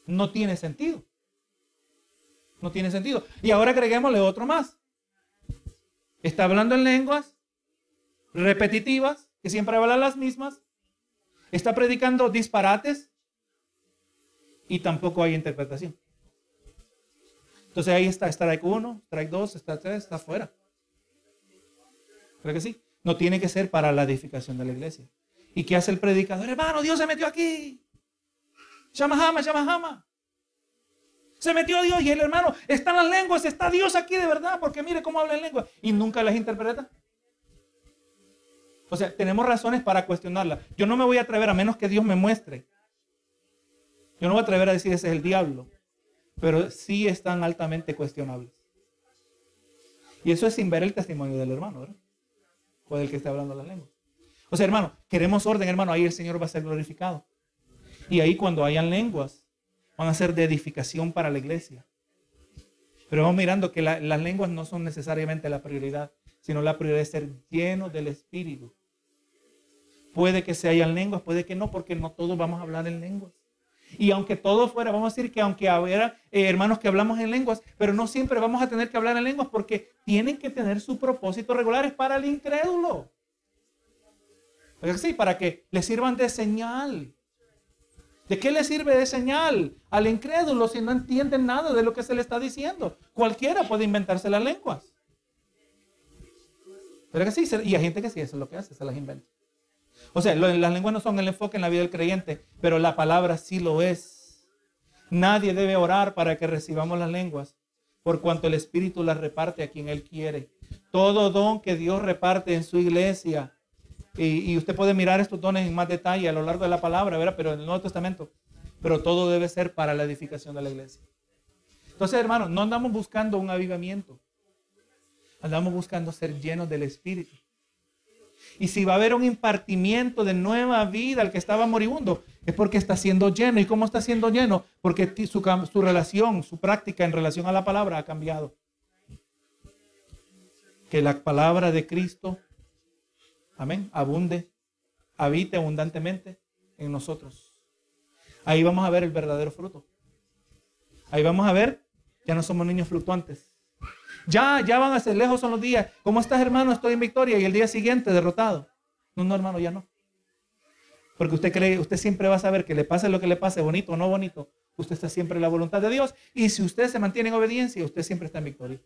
No tiene sentido. No tiene sentido. Y ahora agreguémosle otro más. Está hablando en lenguas repetitivas, que siempre hablan las mismas. Está predicando disparates y tampoco hay interpretación. Entonces ahí está strike 1, strike 2, strike 3, está fuera. ¿Creo que sí? No tiene que ser para la edificación de la iglesia. ¿Y qué hace el predicador? Hermano, Dios se metió aquí. Llama jama. Se metió Dios y el hermano, están las lenguas, está Dios aquí de verdad, porque mire cómo habla en lengua y nunca las interpreta. O sea, tenemos razones para cuestionarla. Yo no me voy a atrever a menos que Dios me muestre. Yo no voy a atrever a decir ese es el diablo, pero sí están altamente cuestionables. Y eso es sin ver el testimonio del hermano, ¿verdad? O del que está hablando las lenguas. O sea, hermano, queremos orden, hermano, ahí el Señor va a ser glorificado. Y ahí cuando hayan lenguas, van a ser de edificación para la iglesia. Pero vamos mirando que las lenguas no son necesariamente la prioridad, sino la prioridad es ser lleno del Espíritu. Puede que se hayan lenguas, puede que no, porque no todos vamos a hablar en lenguas. Y aunque todo fuera, vamos a decir que aunque hubiera eh, hermanos que hablamos en lenguas, pero no siempre vamos a tener que hablar en lenguas porque tienen que tener su propósito regulares para el incrédulo. Sí, para que le sirvan de señal. ¿De qué le sirve de señal al incrédulo si no entienden nada de lo que se le está diciendo? Cualquiera puede inventarse las lenguas. Pero que sí, y hay gente que sí, eso es lo que hace, se las inventa. O sea, las lenguas no son el enfoque en la vida del creyente, pero la palabra sí lo es. Nadie debe orar para que recibamos las lenguas, por cuanto el Espíritu las reparte a quien Él quiere. Todo don que Dios reparte en su iglesia, y, usted puede mirar estos dones en más detalle a lo largo de la palabra, pero en el Nuevo Testamento, pero todo debe ser para la edificación de la iglesia. Entonces, hermanos, no andamos buscando un avivamiento, andamos buscando ser llenos del Espíritu. Y si va a haber un impartimiento de nueva vida al que estaba moribundo, es porque está siendo lleno. ¿Y cómo está siendo lleno? Porque su, relación, su práctica en relación a la palabra ha cambiado. Que la palabra de Cristo, amén, abunde, habite abundantemente en nosotros. Ahí vamos a ver el verdadero fruto. Ahí vamos a ver, ya no somos niños fluctuantes. Ya, ya van a ser lejos son los días. ¿Cómo estás, hermano? Estoy en victoria. Y el día siguiente, derrotado. No, no, hermano, ya no. Porque usted cree, usted siempre va a saber que le pase lo que le pase, bonito o no bonito. Usted está siempre en la voluntad de Dios. Y si usted se mantiene en obediencia, usted siempre está en victoria.